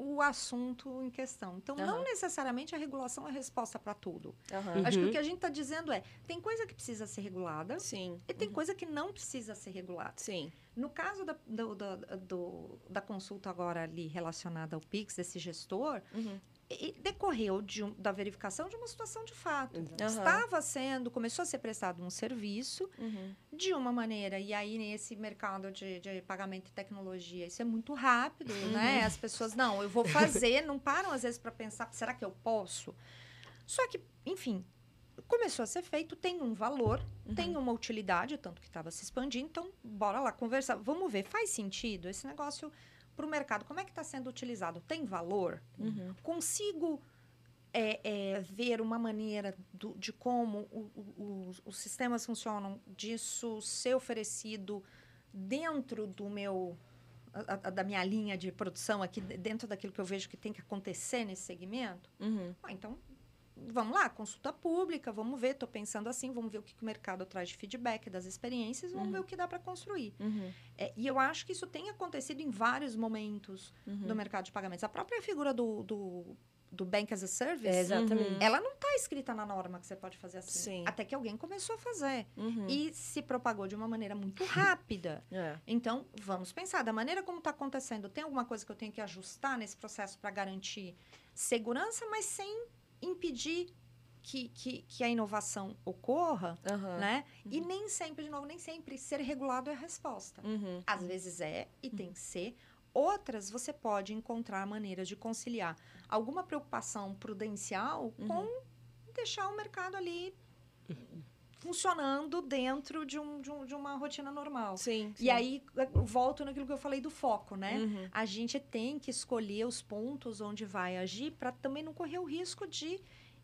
Speaker 1: o assunto em questão. Então, não
Speaker 2: Aham.
Speaker 1: necessariamente a regulação é a resposta para tudo.
Speaker 2: Aham.
Speaker 1: Acho que
Speaker 3: Uhum.
Speaker 1: o que a gente está dizendo é, tem coisa que precisa ser regulada
Speaker 2: Sim,
Speaker 1: e tem coisa que não precisa ser regulada.
Speaker 2: sim.
Speaker 1: No caso da, do- do- do- da consulta agora ali relacionada ao PIX, desse gestor,
Speaker 2: Uhum.
Speaker 1: E- decorreu de um- da verificação de uma situação de fato.
Speaker 3: Exato.
Speaker 2: Aham.
Speaker 1: Estava sendo, começou a ser prestado um serviço
Speaker 2: Uhum.
Speaker 1: de uma maneira, e aí nesse mercado de, de pagamento e tecnologia, isso é muito rápido,
Speaker 2: Uhum.
Speaker 1: né? As pessoas, não, eu vou fazer, não param às vezes para pensar, será que eu posso? Só que, enfim, começou a ser feito, tem um valor,
Speaker 2: Uhum.
Speaker 1: tem uma utilidade, tanto que estava se expandindo, então bora lá conversar, vamos ver, faz sentido esse negócio para o mercado, como é que está sendo utilizado? Tem valor?
Speaker 2: Uhum.
Speaker 1: consigo é, é, ver uma maneira do- de como o- o- os, os sistemas funcionam, disso ser oferecido dentro do meu a- a- da minha linha de produção aqui, de- dentro daquilo que eu vejo que tem que acontecer nesse segmento?
Speaker 2: Uhum.
Speaker 1: Ah, então, vamos lá, consulta pública, vamos ver, estou pensando assim, vamos ver o que, que o mercado traz de feedback das experiências, vamos
Speaker 2: Uhum.
Speaker 1: ver o que dá para construir.
Speaker 2: Uhum.
Speaker 1: É, e eu acho que isso tem acontecido em vários momentos
Speaker 2: Uhum.
Speaker 1: do mercado de pagamentos. A própria figura do, do, do Bank as a Service,
Speaker 3: É, exatamente.
Speaker 2: Uhum.
Speaker 1: ela não está escrita na norma que você pode fazer assim.
Speaker 2: Sim.
Speaker 1: Até que alguém começou a fazer.
Speaker 2: Uhum.
Speaker 1: E se propagou de uma maneira muito rápida.
Speaker 2: É.
Speaker 1: Então, vamos pensar, da maneira como está acontecendo, tem alguma coisa que eu tenho que ajustar nesse processo para garantir segurança, mas sem impedir que, que, que a inovação ocorra,
Speaker 2: Aham.
Speaker 1: né? E nem sempre, de novo, nem sempre ser regulado é a resposta.
Speaker 2: Uhum.
Speaker 1: Às vezes é e tem que ser. Outras você pode encontrar maneiras de conciliar alguma preocupação prudencial
Speaker 2: Uhum.
Speaker 1: com deixar o mercado ali funcionando dentro de, um, de, um- de uma rotina normal.
Speaker 2: Sim, sim.
Speaker 1: E aí eu volto naquilo que eu falei do foco, né?
Speaker 2: Uhum.
Speaker 1: A gente tem que escolher os pontos onde vai agir para também não correr o risco de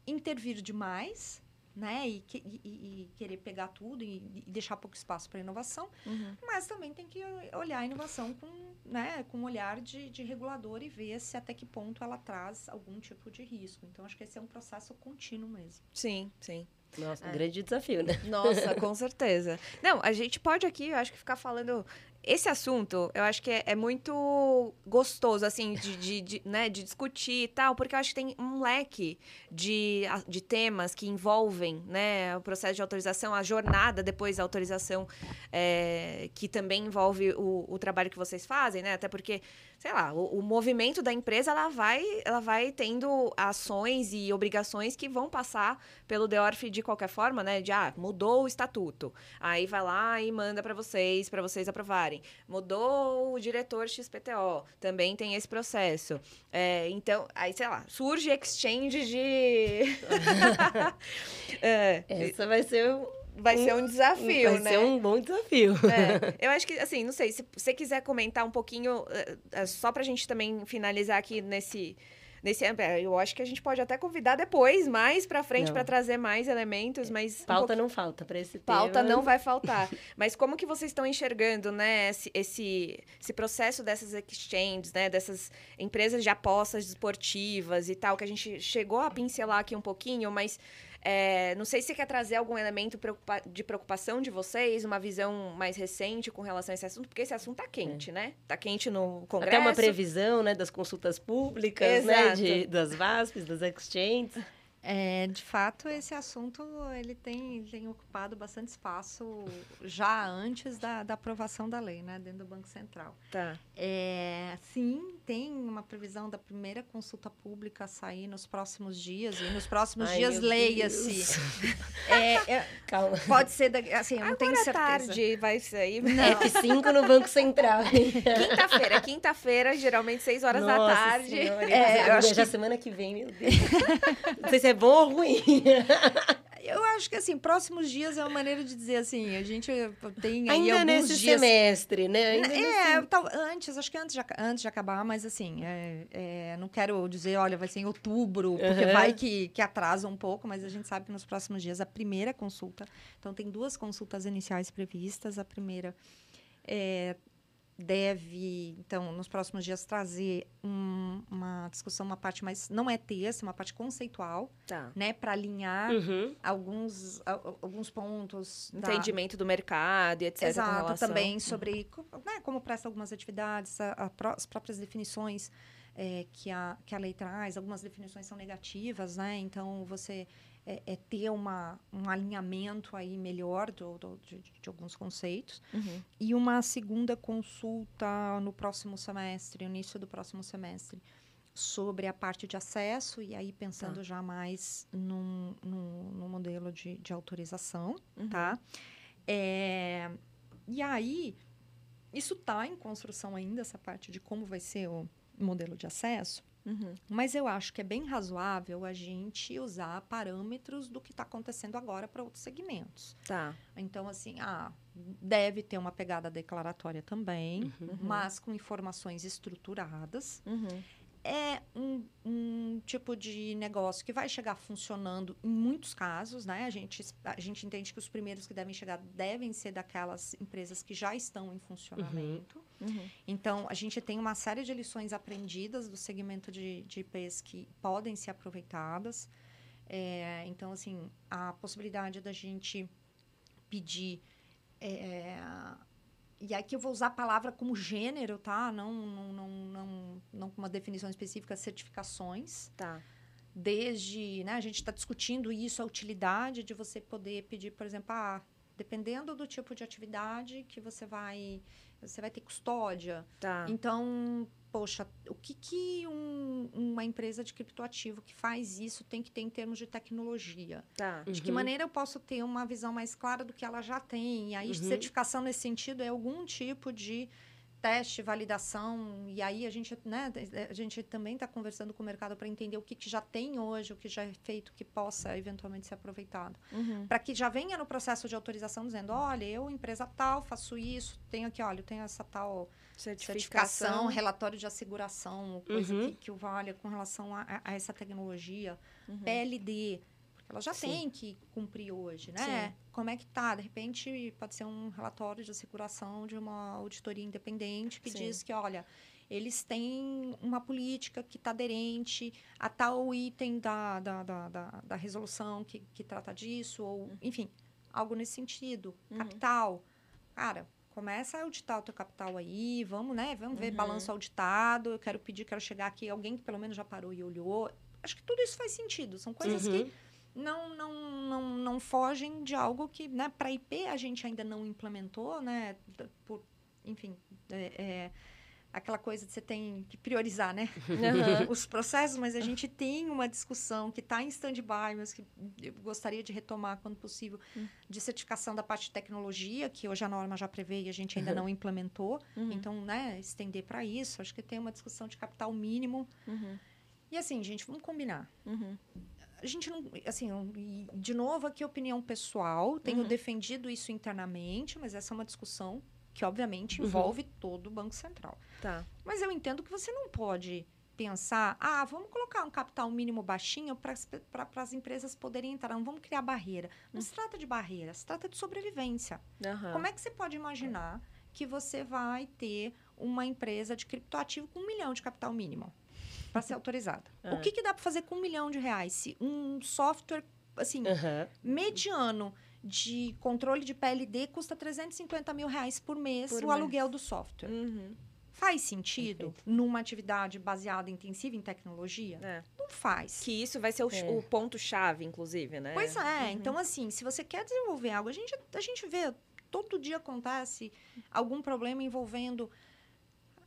Speaker 1: intervir demais, né? E, e- e- e querer pegar tudo e, e deixar pouco espaço para inovação,
Speaker 2: Uhum.
Speaker 1: mas também tem que olhar a inovação com, né, com um olhar de, de regulador e ver se até que ponto ela traz algum tipo de risco. Então, acho que esse é um processo contínuo mesmo.
Speaker 2: Sim, sim.
Speaker 3: Nossa, um
Speaker 2: É.
Speaker 3: grande desafio, né?
Speaker 2: Nossa, com certeza. Não, a gente pode aqui, eu acho que ficar falando esse assunto, eu acho que é, é muito gostoso, assim, de, de, de, né, de discutir e tal, porque eu acho que tem um leque de, de temas que envolvem, né, o processo de autorização, a jornada depois da autorização, é, que também envolve o, o trabalho que vocês fazem, né, até porque sei lá, o, o, movimento da empresa ela vai, ela vai tendo ações e obrigações que vão passar pelo DEORF de qualquer forma, né? De ah, mudou o estatuto. Aí vai lá e manda para vocês, para vocês aprovarem. Mudou o diretor XPTO, também tem esse processo. É, então, aí, sei lá, surge exchange de.
Speaker 3: é, Essa vai ser
Speaker 2: vai ser um desafio,
Speaker 3: vai
Speaker 2: né?
Speaker 3: Vai ser um bom desafio.
Speaker 2: É, eu acho que, assim, não sei, se você quiser comentar um pouquinho, eh, eh, só pra gente também finalizar aqui nesse. Nesse, é, eu acho que a gente pode até convidar depois, mais para frente, para trazer mais elementos, mas...
Speaker 3: Pauta um não falta para esse
Speaker 2: Pauta tema. não vai faltar. mas como que vocês estão enxergando, né, esse, esse, esse processo dessas exchanges, né, dessas empresas de apostas esportivas e tal, que a gente chegou a pincelar aqui um pouquinho, mas é, não sei se você quer trazer algum elemento de preocupação de vocês, uma visão mais recente com relação a esse assunto, porque esse assunto tá quente, é. né? Tá quente no Congresso.
Speaker 3: Até uma previsão, né, das consultas públicas, né, de, das VASPs, das exchanges.
Speaker 1: É, de fato, esse assunto ele tem, tem ocupado bastante espaço já antes da, da aprovação da lei, né, dentro do Banco Central.
Speaker 2: Tá.
Speaker 1: É, sim, tem uma previsão da primeira consulta pública sair nos próximos dias e nos próximos Ai, dias leia-se. É, é, Calma. Pode ser, da, assim, eu não Agora tenho certeza.
Speaker 2: tarde vai sair.
Speaker 3: Não. F5 no Banco Central.
Speaker 2: quinta-feira, quinta-feira, geralmente 6 horas Nossa da tarde.
Speaker 3: Senhora, é, eu acho que... semana que vem, meu Deus. Não sei se é é bom ou ruim?
Speaker 1: Eu acho que, assim, próximos dias é uma maneira de dizer assim, a gente tem aí
Speaker 3: Ainda nesse
Speaker 1: dias...
Speaker 3: semestre, né?
Speaker 1: Ainda é, nesse... tal, antes, acho que antes de, antes de acabar, mas assim, é, é, não quero dizer, olha, vai ser em outubro, porque uhum. vai que, que atrasa um pouco, mas a gente sabe que nos próximos dias a primeira consulta, então tem duas consultas iniciais previstas, a primeira é, deve, então, nos próximos dias, trazer um, uma discussão, uma parte mais. Não é texto, uma parte conceitual,
Speaker 2: tá.
Speaker 1: né? Para alinhar uhum. alguns, alguns pontos.
Speaker 2: Entendimento da... do mercado e etc.
Speaker 1: Exato, também sobre né, como presta algumas atividades, a, a, as próprias definições. É, que, a, que a lei traz, algumas definições são negativas, né? Então, você é, é, ter uma, um alinhamento aí melhor do, do de, de, alguns conceitos. Uhum. E uma segunda consulta no próximo semestre, início do próximo semestre, sobre a parte de acesso, e aí pensando tá. já mais no, no, modelo de, de autorização, uhum. tá? É, e aí, isso está em construção ainda, essa parte de como vai ser o modelo de acesso. Uhum. Mas eu acho que é bem razoável a gente usar parâmetros do que está acontecendo agora para outros segmentos.
Speaker 2: Tá.
Speaker 1: Então, assim, ah, deve ter uma pegada declaratória também, uhum. mas com informações estruturadas. Uhum é um, um, tipo de negócio que vai chegar funcionando em muitos casos, né? A gente, a gente entende que os primeiros que devem chegar devem ser daquelas empresas que já estão em funcionamento. Uhum. Uhum. Então, a gente tem uma série de lições aprendidas do segmento de, de IPs que podem ser aproveitadas. É, então, assim, a possibilidade da gente pedir é, e aqui eu vou usar a palavra como gênero, tá? Não, não, não, não, não com uma definição específica, certificações.
Speaker 2: Tá.
Speaker 1: Desde, né, a gente está discutindo isso, a utilidade de você poder pedir, por exemplo, ah, dependendo do tipo de atividade que você vai, você vai ter custódia.
Speaker 2: Tá.
Speaker 1: Então, poxa, o que, que um, uma empresa de criptoativo que faz isso tem que ter em termos de tecnologia?
Speaker 2: Tá.
Speaker 1: De uhum. que maneira eu posso ter uma visão mais clara do que ela já tem? E aí, uhum. certificação nesse sentido é algum tipo de teste, validação, e aí a gente, né, a gente também está conversando com o mercado para entender o que, que, já tem hoje, o que já é feito, que possa eventualmente ser aproveitado. Uhum. Para que já venha no processo de autorização dizendo, olha, eu, empresa tal, faço isso, tenho aqui, olha, eu tenho essa tal certificação, certificação relatório de asseguração, coisa uhum. que, que o valha com relação a, a essa tecnologia, uhum. PLD, ela já Sim. tem que cumprir hoje, né? Sim. Como é que tá? De repente, pode ser um relatório de asseguração de uma auditoria independente que Sim. diz que, olha, eles têm uma política que está aderente a tal item da, da, da, da, da resolução que, que trata disso, ou, uhum. enfim, algo nesse sentido. Uhum. Capital. Cara, começa a auditar o teu capital aí, vamos, né? Vamos ver
Speaker 2: Uhum.
Speaker 1: balanço auditado, eu quero pedir, quero chegar aqui, alguém que pelo menos já parou e olhou. Acho que tudo isso faz sentido. São coisas
Speaker 3: Uhum.
Speaker 1: que não, não, não, não fogem de algo que, né, para IP a gente ainda não implementou, né? Por, enfim, é, é aquela coisa de você tem que priorizar, né?
Speaker 2: Aham.
Speaker 1: Os processos, mas a gente tem uma discussão que está em stand-by, mas que eu gostaria de retomar quando possível,
Speaker 2: Hum.
Speaker 1: de certificação da parte de tecnologia, que hoje a norma já prevê e a gente ainda não implementou.
Speaker 2: Uhum.
Speaker 1: Então, né, estender para isso. Acho que tem uma discussão de capital mínimo.
Speaker 2: Uhum.
Speaker 1: E assim, gente, vamos combinar
Speaker 2: Uhum.
Speaker 1: a gente não. Assim, de novo, aqui opinião pessoal. Tenho
Speaker 2: Uhum.
Speaker 1: defendido isso internamente, mas essa é uma discussão que, obviamente,
Speaker 3: Uhum.
Speaker 1: envolve todo o Banco Central.
Speaker 2: Tá.
Speaker 1: Mas eu entendo que você não pode pensar, ah, vamos colocar um capital mínimo baixinho para as empresas poderem entrar, não vamos criar barreira. Não se trata de barreira, se trata de sobrevivência.
Speaker 2: Aham.
Speaker 1: Como é que você pode imaginar que você vai ter uma empresa de criptoativo com um milhão de capital mínimo para ser autorizada?
Speaker 2: Ah.
Speaker 1: O que, que dá para fazer com um milhão de reais? Se um software, assim, mediano de controle de PLD custa 350 mil reais por mês
Speaker 2: Por
Speaker 1: o
Speaker 2: mês.
Speaker 1: aluguel do software.
Speaker 2: Uhum.
Speaker 1: Faz sentido
Speaker 3: Perfeito.
Speaker 1: numa atividade baseada intensiva em tecnologia?
Speaker 2: É.
Speaker 1: Não faz.
Speaker 2: Que isso vai ser o,
Speaker 3: É.
Speaker 2: o ponto-chave, inclusive, né?
Speaker 1: Pois é,
Speaker 2: Uhum.
Speaker 1: então assim, se você quer desenvolver algo, a gente, a gente vê, todo dia acontece algum problema envolvendo.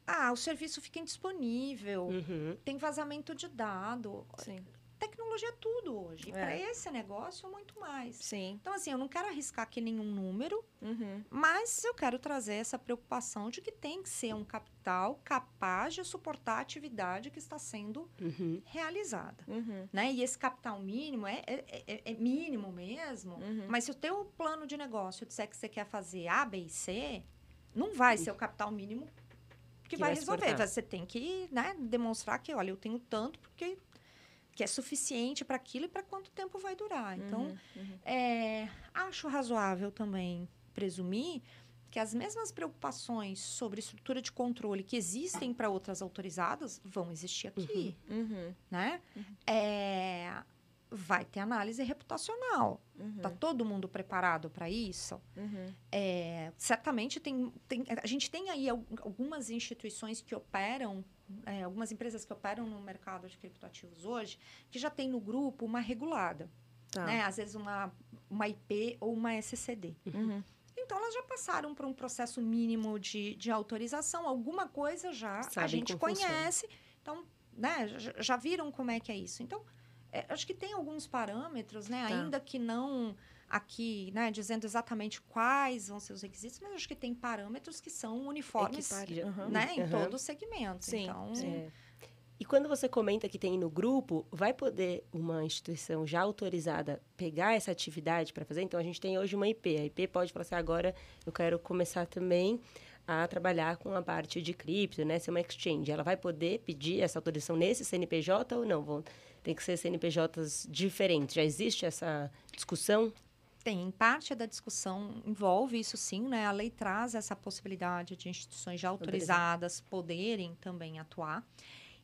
Speaker 1: Ah, o serviço fica indisponível,
Speaker 3: Uhum.
Speaker 1: tem vazamento de dado.
Speaker 2: Sim.
Speaker 1: Tecnologia é tudo hoje.
Speaker 2: É.
Speaker 1: Para esse negócio, muito mais.
Speaker 2: Sim.
Speaker 1: Então, assim, eu não quero arriscar aqui nenhum número,
Speaker 2: Uhum.
Speaker 1: mas eu quero trazer essa preocupação de que tem que ser um capital capaz de suportar a atividade que está sendo
Speaker 3: Uhum.
Speaker 1: realizada.
Speaker 2: Uhum.
Speaker 1: Né? E esse capital mínimo é, é, é- é mínimo mesmo,
Speaker 2: Uhum.
Speaker 1: mas se o teu plano de negócio disser que você quer fazer A, B e C, não vai ser o capital mínimo que,
Speaker 3: Que
Speaker 1: vai
Speaker 3: vai
Speaker 1: resolver.
Speaker 3: suportar.
Speaker 1: Você tem que né, demonstrar que, olha, eu tenho tanto porque que é suficiente para aquilo e para quanto tempo vai durar. Então,
Speaker 2: Uhum. Uhum.
Speaker 1: é, acho razoável também presumir que as mesmas preocupações sobre estrutura de controle que existem para outras autorizadas vão existir aqui,
Speaker 2: Uhum.
Speaker 1: né? É, vai ter análise reputacional.
Speaker 2: Uhum.
Speaker 1: Tá todo mundo preparado para isso?
Speaker 2: Uhum.
Speaker 1: É, certamente tem, tem- a gente tem aí al- algumas instituições que operam, é, algumas empresas que operam no mercado de criptoativos hoje, que já tem no grupo uma regulada
Speaker 2: Tá.
Speaker 1: né? Às vezes uma, uma IP ou uma SCD.
Speaker 2: Uhum.
Speaker 1: Então, elas já passaram por um processo mínimo de, de autorização. Alguma coisa já a
Speaker 3: Sabem
Speaker 1: gente
Speaker 3: como funciona.
Speaker 1: conhece. Então, né? Já, já viram como é que é isso. Então, é, acho que tem alguns parâmetros, né?
Speaker 2: Tá.
Speaker 1: Ainda que não aqui, né? Dizendo exatamente quais vão ser os requisitos, mas acho que tem parâmetros que são uniformes,
Speaker 2: Uhum.
Speaker 1: né? Em
Speaker 3: Uhum.
Speaker 1: todo o segmento.
Speaker 2: Sim,
Speaker 1: então,
Speaker 2: sim.
Speaker 3: É. E quando você comenta que tem no grupo, vai poder uma instituição já autorizada pegar essa atividade para fazer? Então, a gente tem hoje uma IP. A IP pode falar assim, agora eu quero começar também a trabalhar com a parte de cripto, né? Ser uma exchange. Ela vai poder pedir essa autorização nesse CNPJ ou não? Vão, tem que ser CNPJs diferentes. Já existe essa discussão?
Speaker 1: Tem, parte da discussão envolve isso sim, né? A lei traz essa possibilidade de instituições já autorizadas poderem também atuar.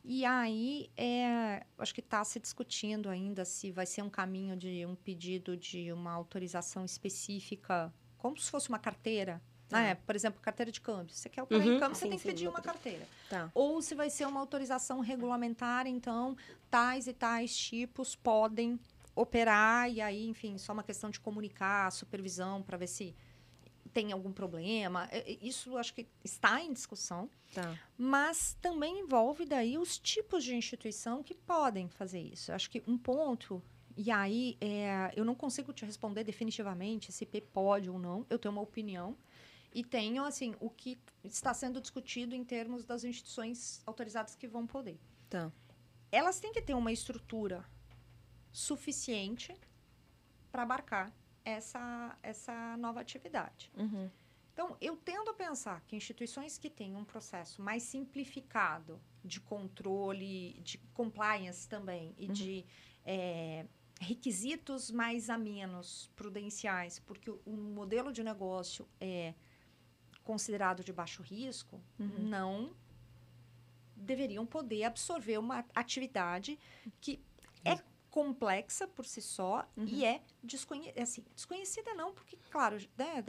Speaker 1: E aí, é, acho que está se discutindo ainda se vai ser um caminho de um pedido de uma autorização específica, como se fosse uma carteira, né? Por exemplo, carteira de câmbio. Você quer operar
Speaker 3: Uhum,
Speaker 1: câmbio, você
Speaker 3: sim,
Speaker 1: tem que
Speaker 3: sim,
Speaker 1: pedir uma carteira.
Speaker 2: Tá.
Speaker 1: Ou se vai ser uma autorização regulamentar, então tais e tais tipos podem operar e aí, enfim, só uma questão de comunicar, supervisão para ver se tem algum problema. É, é, Isso acho que está em discussão,
Speaker 2: Tá.
Speaker 1: mas também envolve daí os tipos de instituição que podem fazer isso. Acho que um ponto e aí, é, eu não consigo te responder definitivamente se IP pode ou não. Eu tenho uma opinião. E tenho, assim, o que está sendo discutido em termos das instituições autorizadas que vão poder.
Speaker 2: Tá.
Speaker 1: Elas têm que ter uma estrutura suficiente para abarcar essa, essa nova atividade.
Speaker 2: Uhum.
Speaker 1: Então, eu tendo a pensar que instituições que têm um processo mais simplificado de controle, de compliance também, e de é, requisitos mais a menos prudenciais, porque o, o modelo de negócio é considerado de baixo risco,
Speaker 2: Uhum.
Speaker 1: não deveriam poder absorver uma atividade que é complexa por si só
Speaker 2: Uhum.
Speaker 1: e é desconhe assim, desconhecida não, porque, claro, né,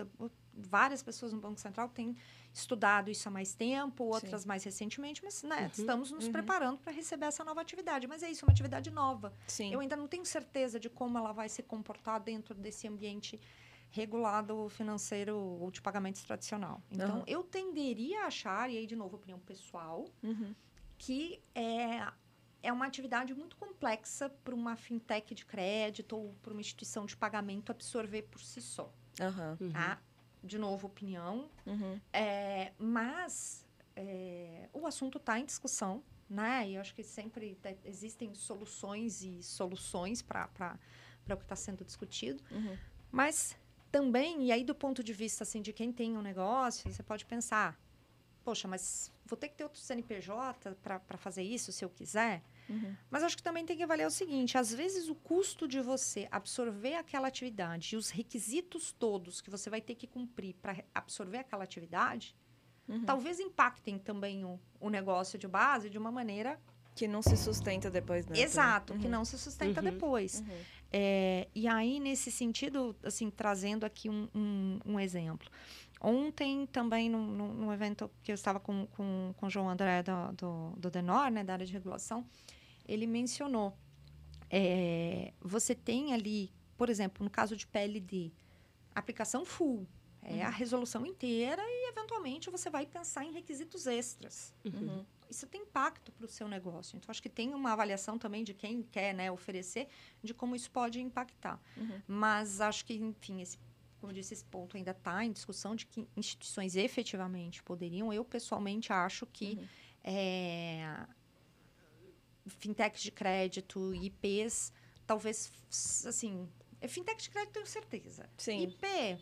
Speaker 1: várias pessoas no Banco Central têm estudado isso há mais tempo, outras Sim. mais recentemente, mas né, uhum. estamos nos uhum. preparando para receber essa nova atividade. Mas é isso, é uma atividade nova.
Speaker 2: Sim.
Speaker 1: Eu ainda não tenho certeza de como ela vai se comportar dentro desse ambiente regulado financeiro ou de pagamentos tradicional. Então, eu tenderia a achar, e aí, de novo, opinião pessoal,
Speaker 2: uhum.
Speaker 1: que é, é uma atividade muito complexa para uma fintech de crédito ou para uma instituição de pagamento absorver por si só.
Speaker 2: Uhum.
Speaker 1: Tá? De novo, opinião.
Speaker 2: Uhum.
Speaker 1: É, mas é, o assunto está em discussão, né? E eu acho que sempre existem soluções e soluções para o que está sendo discutido.
Speaker 2: Uhum.
Speaker 1: Mas também, e aí do ponto de vista assim, de quem tem um negócio, você pode pensar, poxa, mas vou ter que ter outro CNPJ para fazer isso se eu quiser?
Speaker 2: Uhum.
Speaker 1: Mas acho que também tem que avaliar o seguinte: às vezes o custo de você absorver aquela atividade e os requisitos todos que você vai ter que cumprir para absorver aquela atividade, uhum. talvez impactem também o, o negócio de base de uma maneira
Speaker 2: que não se sustenta depois, né?
Speaker 1: Exato, uhum. que não se sustenta uhum. depois.
Speaker 2: Uhum.
Speaker 1: É, e aí, nesse sentido, assim, trazendo aqui um, um, um exemplo. Ontem, também, num, evento que eu estava com, com, com o João André do, do, do Denor, né, da área de regulação, ele mencionou. É, você tem ali, por exemplo, no caso de PLD, aplicação full. É uhum. a resolução inteira e, eventualmente, você vai pensar em requisitos extras.
Speaker 2: Uhum.
Speaker 1: Isso tem impacto para o seu negócio. Então, acho que tem uma avaliação também de quem quer né, oferecer, de como isso pode impactar.
Speaker 2: Uhum.
Speaker 1: Mas acho que, enfim, esse, como eu disse, esse ponto ainda está em discussão de que instituições efetivamente poderiam. Eu, pessoalmente, acho que
Speaker 2: uhum.
Speaker 1: é, fintechs de crédito, IPs, talvez, assim, é fintech de crédito tenho certeza.
Speaker 2: Sim.
Speaker 1: IP...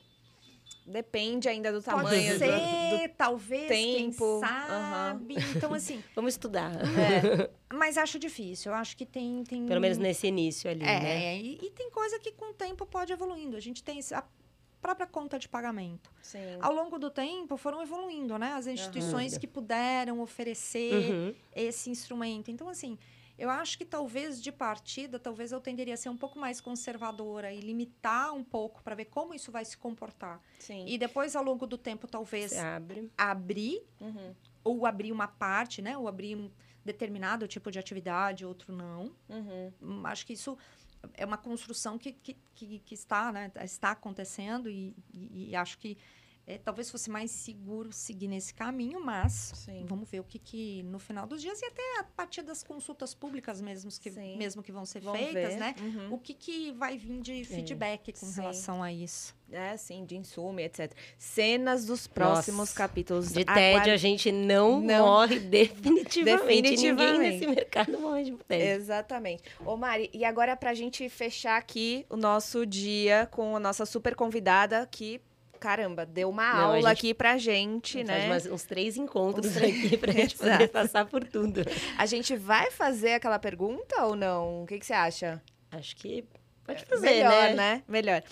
Speaker 2: Depende ainda do tamanho.
Speaker 1: Pode ser,
Speaker 2: do,
Speaker 1: do talvez,
Speaker 2: tempo.
Speaker 1: quem sabe. Uhum. Então, assim...
Speaker 3: Vamos estudar.
Speaker 1: É, mas acho difícil. Eu acho que tem... tem
Speaker 3: Pelo menos nesse início ali,
Speaker 1: é,
Speaker 3: né?
Speaker 1: E, e tem coisa que com o tempo pode evoluindo. A gente tem a própria conta de pagamento.
Speaker 2: Sim.
Speaker 1: Ao longo do tempo foram evoluindo, né? As instituições uhum. que puderam oferecer
Speaker 3: uhum.
Speaker 1: esse instrumento. Então, assim, eu acho que talvez de partida, talvez eu tenderia a ser um pouco mais conservadora e limitar um pouco para ver como isso vai se comportar.
Speaker 2: Sim.
Speaker 1: E depois, ao longo do tempo, talvez
Speaker 3: abre.
Speaker 1: abrir,
Speaker 2: uhum.
Speaker 1: ou abrir uma parte, né? Ou abrir um determinado tipo de atividade, outro não.
Speaker 2: Uhum.
Speaker 1: Hum, acho que isso é uma construção que, que, que, está, né? está acontecendo e, e, e acho que é, talvez fosse mais seguro seguir nesse caminho, mas
Speaker 2: Sim.
Speaker 1: vamos ver o que, que no final dos dias e até a partir das consultas públicas mesmo que, mesmo que vão ser vão feitas,
Speaker 2: ver.
Speaker 1: né?
Speaker 2: Uhum.
Speaker 1: O que, que vai vir de feedback com
Speaker 2: sim.
Speaker 1: relação a isso.
Speaker 2: É, sim, de insumo, etc. Cenas dos próximos
Speaker 3: Nossa.
Speaker 2: capítulos.
Speaker 3: De tédio, a gente não,
Speaker 2: Não.
Speaker 3: morre definitivamente.
Speaker 2: Definitivamente.
Speaker 3: Ninguém nesse mercado morre de tédio.
Speaker 2: Exatamente. Ô, Mari, e agora pra gente fechar aqui o nosso dia com a nossa super convidada que caramba, deu uma
Speaker 3: Não,
Speaker 2: aula
Speaker 3: gente
Speaker 2: aqui pra gente, né?
Speaker 3: Faz umas, uns três encontros
Speaker 2: Uns três-
Speaker 3: aqui pra gente poder passar por tudo.
Speaker 2: A gente vai fazer aquela pergunta ou não? O que, que você acha?
Speaker 3: Acho que pode fazer,
Speaker 2: Melhor,
Speaker 3: né?
Speaker 2: né? Melhor.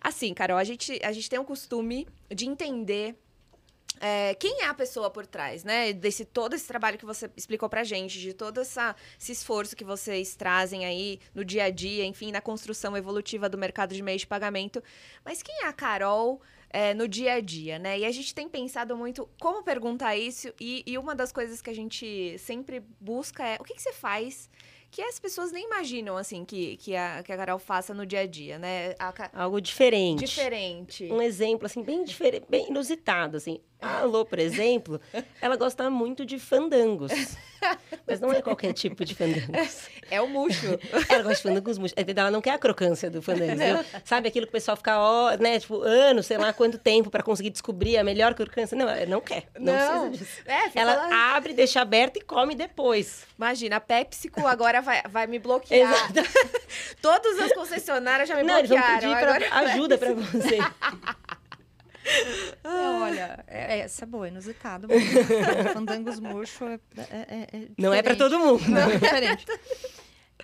Speaker 2: Assim, Carol, a gente, a gente tem o costume de entender é, quem é a pessoa por trás, né? Desse todo esse trabalho que você explicou pra gente, de todo essa, esse esforço que vocês trazem aí no dia a dia, enfim, na construção evolutiva do mercado de meios de pagamento. Mas quem é a Carol é, no dia a dia, né? E a gente tem pensado muito como perguntar isso, e, e uma das coisas que a gente sempre busca é o que, que você faz que as pessoas nem imaginam, assim, que, que, a, que a Carol faça no dia a dia, né? A
Speaker 3: Algo diferente.
Speaker 2: Diferente.
Speaker 3: Um exemplo, assim, bem diferente, bem inusitado, assim. A Alô, por exemplo, ela gosta muito de fandangos. Mas não é qualquer tipo de fandangos.
Speaker 2: É o murcho.
Speaker 3: Ela gosta de fandangos murchos. Ela não quer a crocância do fandango? Sabe aquilo que o pessoal fica, ó, né, tipo, anos, sei lá quanto tempo pra conseguir descobrir a melhor crocância? Não, ela não quer. Não,
Speaker 2: Não.
Speaker 3: precisa disso.
Speaker 2: É,
Speaker 3: Ela
Speaker 2: lá-
Speaker 3: abre, deixa aberto e come depois.
Speaker 2: Imagina, a PepsiCo agora vai, vai me bloquear. Todas as concessionárias já me
Speaker 3: Não, eles vão
Speaker 2: bloquearam.
Speaker 3: pedir pra-
Speaker 2: agora...
Speaker 3: ajuda pra você.
Speaker 1: Não, olha, é, essa é boa, inusitado. mesmo. Fandangos murcho é, é, é, é
Speaker 3: Não é pra
Speaker 1: diferente.
Speaker 3: todo mundo.
Speaker 1: Não, é diferente.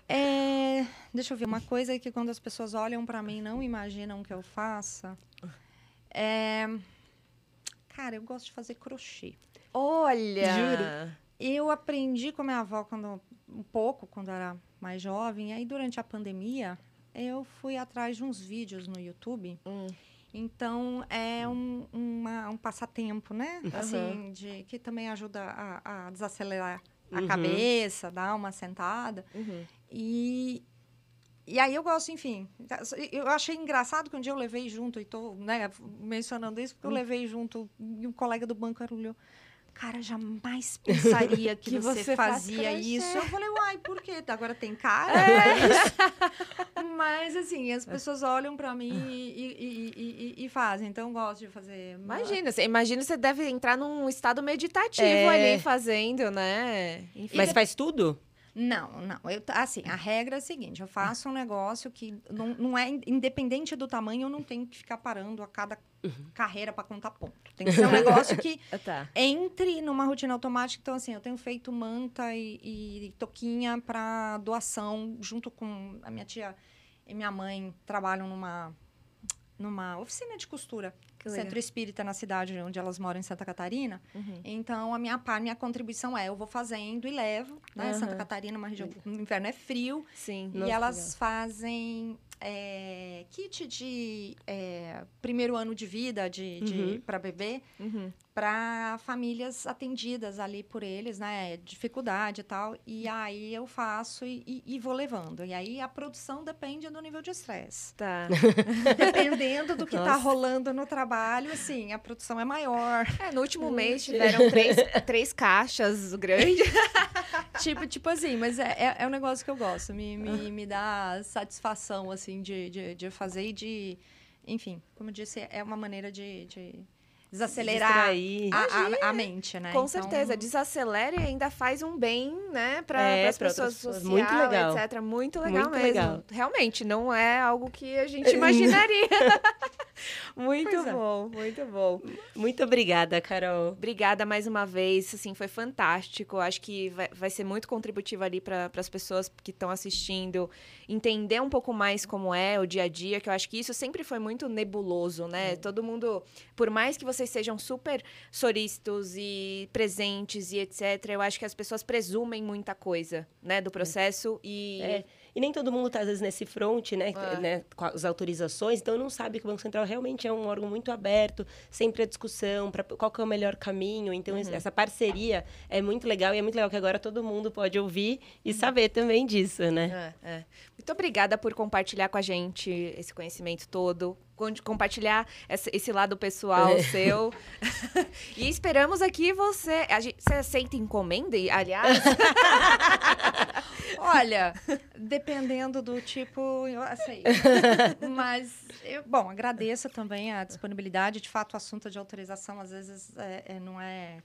Speaker 1: É, deixa eu ver, uma coisa que quando as pessoas olham pra mim e não imaginam que eu faça. É, cara, eu gosto de fazer crochê.
Speaker 2: Olha!
Speaker 3: Juro.
Speaker 1: Eu aprendi com a minha avó quando, um pouco, quando era mais jovem. Aí, durante a pandemia, eu fui atrás de uns vídeos no YouTube.
Speaker 2: Hum.
Speaker 1: Então, é um, uma, um passatempo, né? Assim, de, que também ajuda a, a desacelerar a
Speaker 3: Uhum.
Speaker 1: cabeça, dar uma sentada.
Speaker 2: Uhum.
Speaker 1: E, e aí eu gosto, enfim. Eu achei engraçado que um dia eu levei junto, e tô né, mencionando isso, porque eu levei junto, e um colega do banco olhou. Cara, jamais pensaria que,
Speaker 2: Que
Speaker 1: você,
Speaker 2: você faz
Speaker 1: fazia
Speaker 2: crochê."
Speaker 1: isso. Eu falei, uai, por quê? Agora tem cara? É isso. Mas, assim, as pessoas olham pra mim e, e, e- e- fazem. Então, eu gosto de fazer.
Speaker 2: Imagina, você, imagina você deve entrar num estado meditativo
Speaker 3: É.
Speaker 2: ali fazendo, né? Enfim.
Speaker 3: Mas faz tudo?
Speaker 1: Não, não. Eu, assim, a regra é a seguinte: eu faço um negócio que não, não é in- independente do tamanho, eu não tenho que ficar parando a cada carreira para contar ponto. Tem que ser um negócio que
Speaker 2: Tá.
Speaker 1: entre numa rotina automática. Então, assim, eu tenho feito manta e, e toquinha para doação, junto com a minha tia e minha mãe trabalham numa, numa oficina de costura. Centro Espírita na cidade onde elas moram, em Santa Catarina.
Speaker 2: Uhum.
Speaker 1: Então, a minha parte, minha contribuição é, eu vou fazendo e levo, né?
Speaker 2: Aham.
Speaker 1: Santa Catarina, uma região, no inverno é frio,
Speaker 2: Sim.
Speaker 3: Nossa,
Speaker 1: e elas
Speaker 3: legal.
Speaker 1: fazem é, kit de é, primeiro ano de vida de, de
Speaker 3: Uhum.
Speaker 1: para bebê,
Speaker 2: Uhum.
Speaker 1: para famílias atendidas ali por eles, né? Dificuldade e tal. E aí eu faço e, e- e vou levando. E aí a produção depende do nível de estresse.
Speaker 2: Tá.
Speaker 1: Dependendo do que está
Speaker 3: Nossa.
Speaker 1: rolando no trabalho, assim, a produção é maior.
Speaker 2: É, no último mês tiveram três, três caixas grandes.
Speaker 1: tipo, tipo assim, mas é, é, é um negócio que eu gosto. Me, me, me dá satisfação, assim, de, de, de fazer e de... Enfim, como eu disse, é uma maneira de, de desacelerar a, a, a mente, né?
Speaker 2: Com
Speaker 1: Então,
Speaker 2: certeza. Desacelera e ainda faz um bem, né, para
Speaker 3: É,
Speaker 2: as pessoas social,
Speaker 3: Muito legal.
Speaker 2: etc. Muito legal
Speaker 3: Muito
Speaker 2: mesmo.
Speaker 3: legal.
Speaker 2: Realmente, não é algo que a gente imaginaria. muito
Speaker 1: é.
Speaker 2: bom, muito bom.
Speaker 3: Muito obrigada, Carol.
Speaker 2: Obrigada mais uma vez, assim, foi fantástico. Acho que vai, vai ser muito contributivo ali para as pessoas que estão assistindo entender um pouco mais como é o dia a dia, que eu acho que isso sempre foi muito nebuloso, né? Todo mundo, por mais que vocês sejam super soristas e presentes e etc, eu acho que as pessoas presumem muita coisa, né, do processo e
Speaker 3: É, e nem todo mundo está, às vezes, nesse front, né,
Speaker 2: É.
Speaker 3: né, com as autorizações, então não sabe que o Banco Central realmente é um órgão muito aberto, sempre a discussão, para qual que é o melhor caminho. Então,
Speaker 2: Uhum.
Speaker 3: essa parceria é muito legal e é muito legal que agora todo mundo pode ouvir e saber também disso, né?
Speaker 2: É, é. Muito obrigada por compartilhar com a gente esse conhecimento todo, compartilhar esse lado pessoal seu. e esperamos aqui você. a gente- você aceita encomenda, e, aliás?
Speaker 1: Olha, dependendo do tipo, eu aceito. Mas, eu, bom, agradeço também a disponibilidade. De fato, o assunto de autorização, às vezes, é- é- não é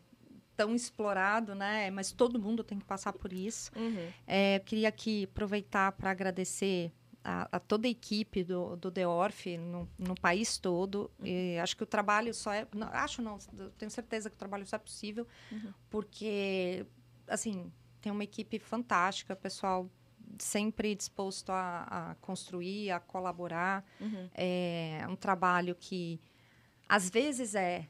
Speaker 1: tão explorado, né? Mas todo mundo tem que passar por isso.
Speaker 2: Uhum.
Speaker 1: É, queria aqui aproveitar para agradecer a, a toda a equipe do, do DEORF no, no país todo. E acho que o trabalho só é. Não, acho não, tenho certeza que o trabalho só é possível, porque, assim, tem uma equipe fantástica, pessoal sempre disposto a, a construir, a colaborar.
Speaker 2: Uhum.
Speaker 1: É um trabalho que às vezes é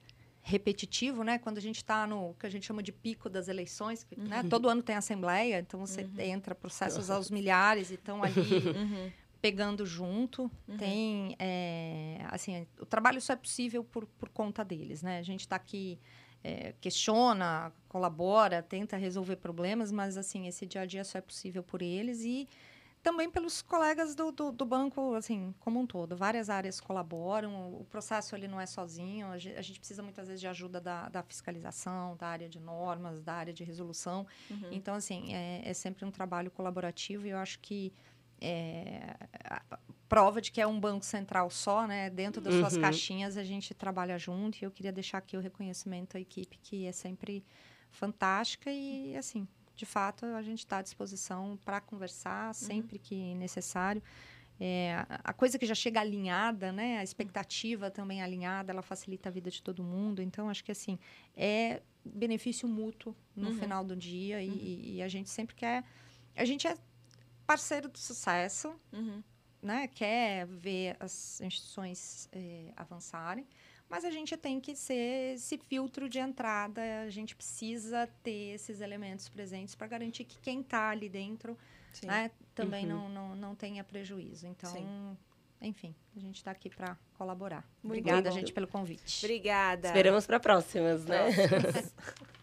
Speaker 1: repetitivo, né? Quando a gente está no que a gente chama de pico das eleições, que, né? todo ano tem assembleia, então você entra processos aos milhares e estão ali
Speaker 2: Uhum.
Speaker 1: pegando junto. Tem, é, assim, o trabalho só é possível por, por conta deles, né? A gente está aqui, é, questiona, colabora, tenta resolver problemas, mas, assim, esse dia a dia só é possível por eles e também pelos colegas do, do, do banco, assim, como um todo. Várias áreas colaboram, o processo ele não é sozinho, a gente, a gente precisa muitas vezes de ajuda da, da fiscalização, da área de normas, da área de resolução. Então, assim, é, é sempre um trabalho colaborativo e eu acho que é, prova de que é um banco central só, né? Dentro das suas
Speaker 3: Uhum.
Speaker 1: caixinhas a gente trabalha junto e eu queria deixar aqui o reconhecimento à equipe que é sempre fantástica e assim, de fato a gente está à disposição para conversar sempre que necessário. É, a- coisa que já chega alinhada, né? A expectativa também alinhada, ela facilita a vida de todo mundo. Então acho que assim é benefício mútuo no
Speaker 2: Uhum.
Speaker 1: final do dia e, e a gente sempre quer, a gente é parceiro do sucesso,
Speaker 2: Uhum.
Speaker 1: né, quer ver as instituições eh, avançarem, mas a gente tem que ser esse filtro de entrada, a gente precisa ter esses elementos presentes para garantir que quem está ali dentro né, também
Speaker 3: Uhum.
Speaker 1: não, não, não tenha prejuízo. Então,
Speaker 2: Sim.
Speaker 1: enfim, a gente está aqui para colaborar.
Speaker 2: Muito
Speaker 1: Obrigada,
Speaker 2: bom.
Speaker 1: gente, pelo convite.
Speaker 2: Obrigada.
Speaker 3: Esperamos para próximas, né?
Speaker 2: Próximas.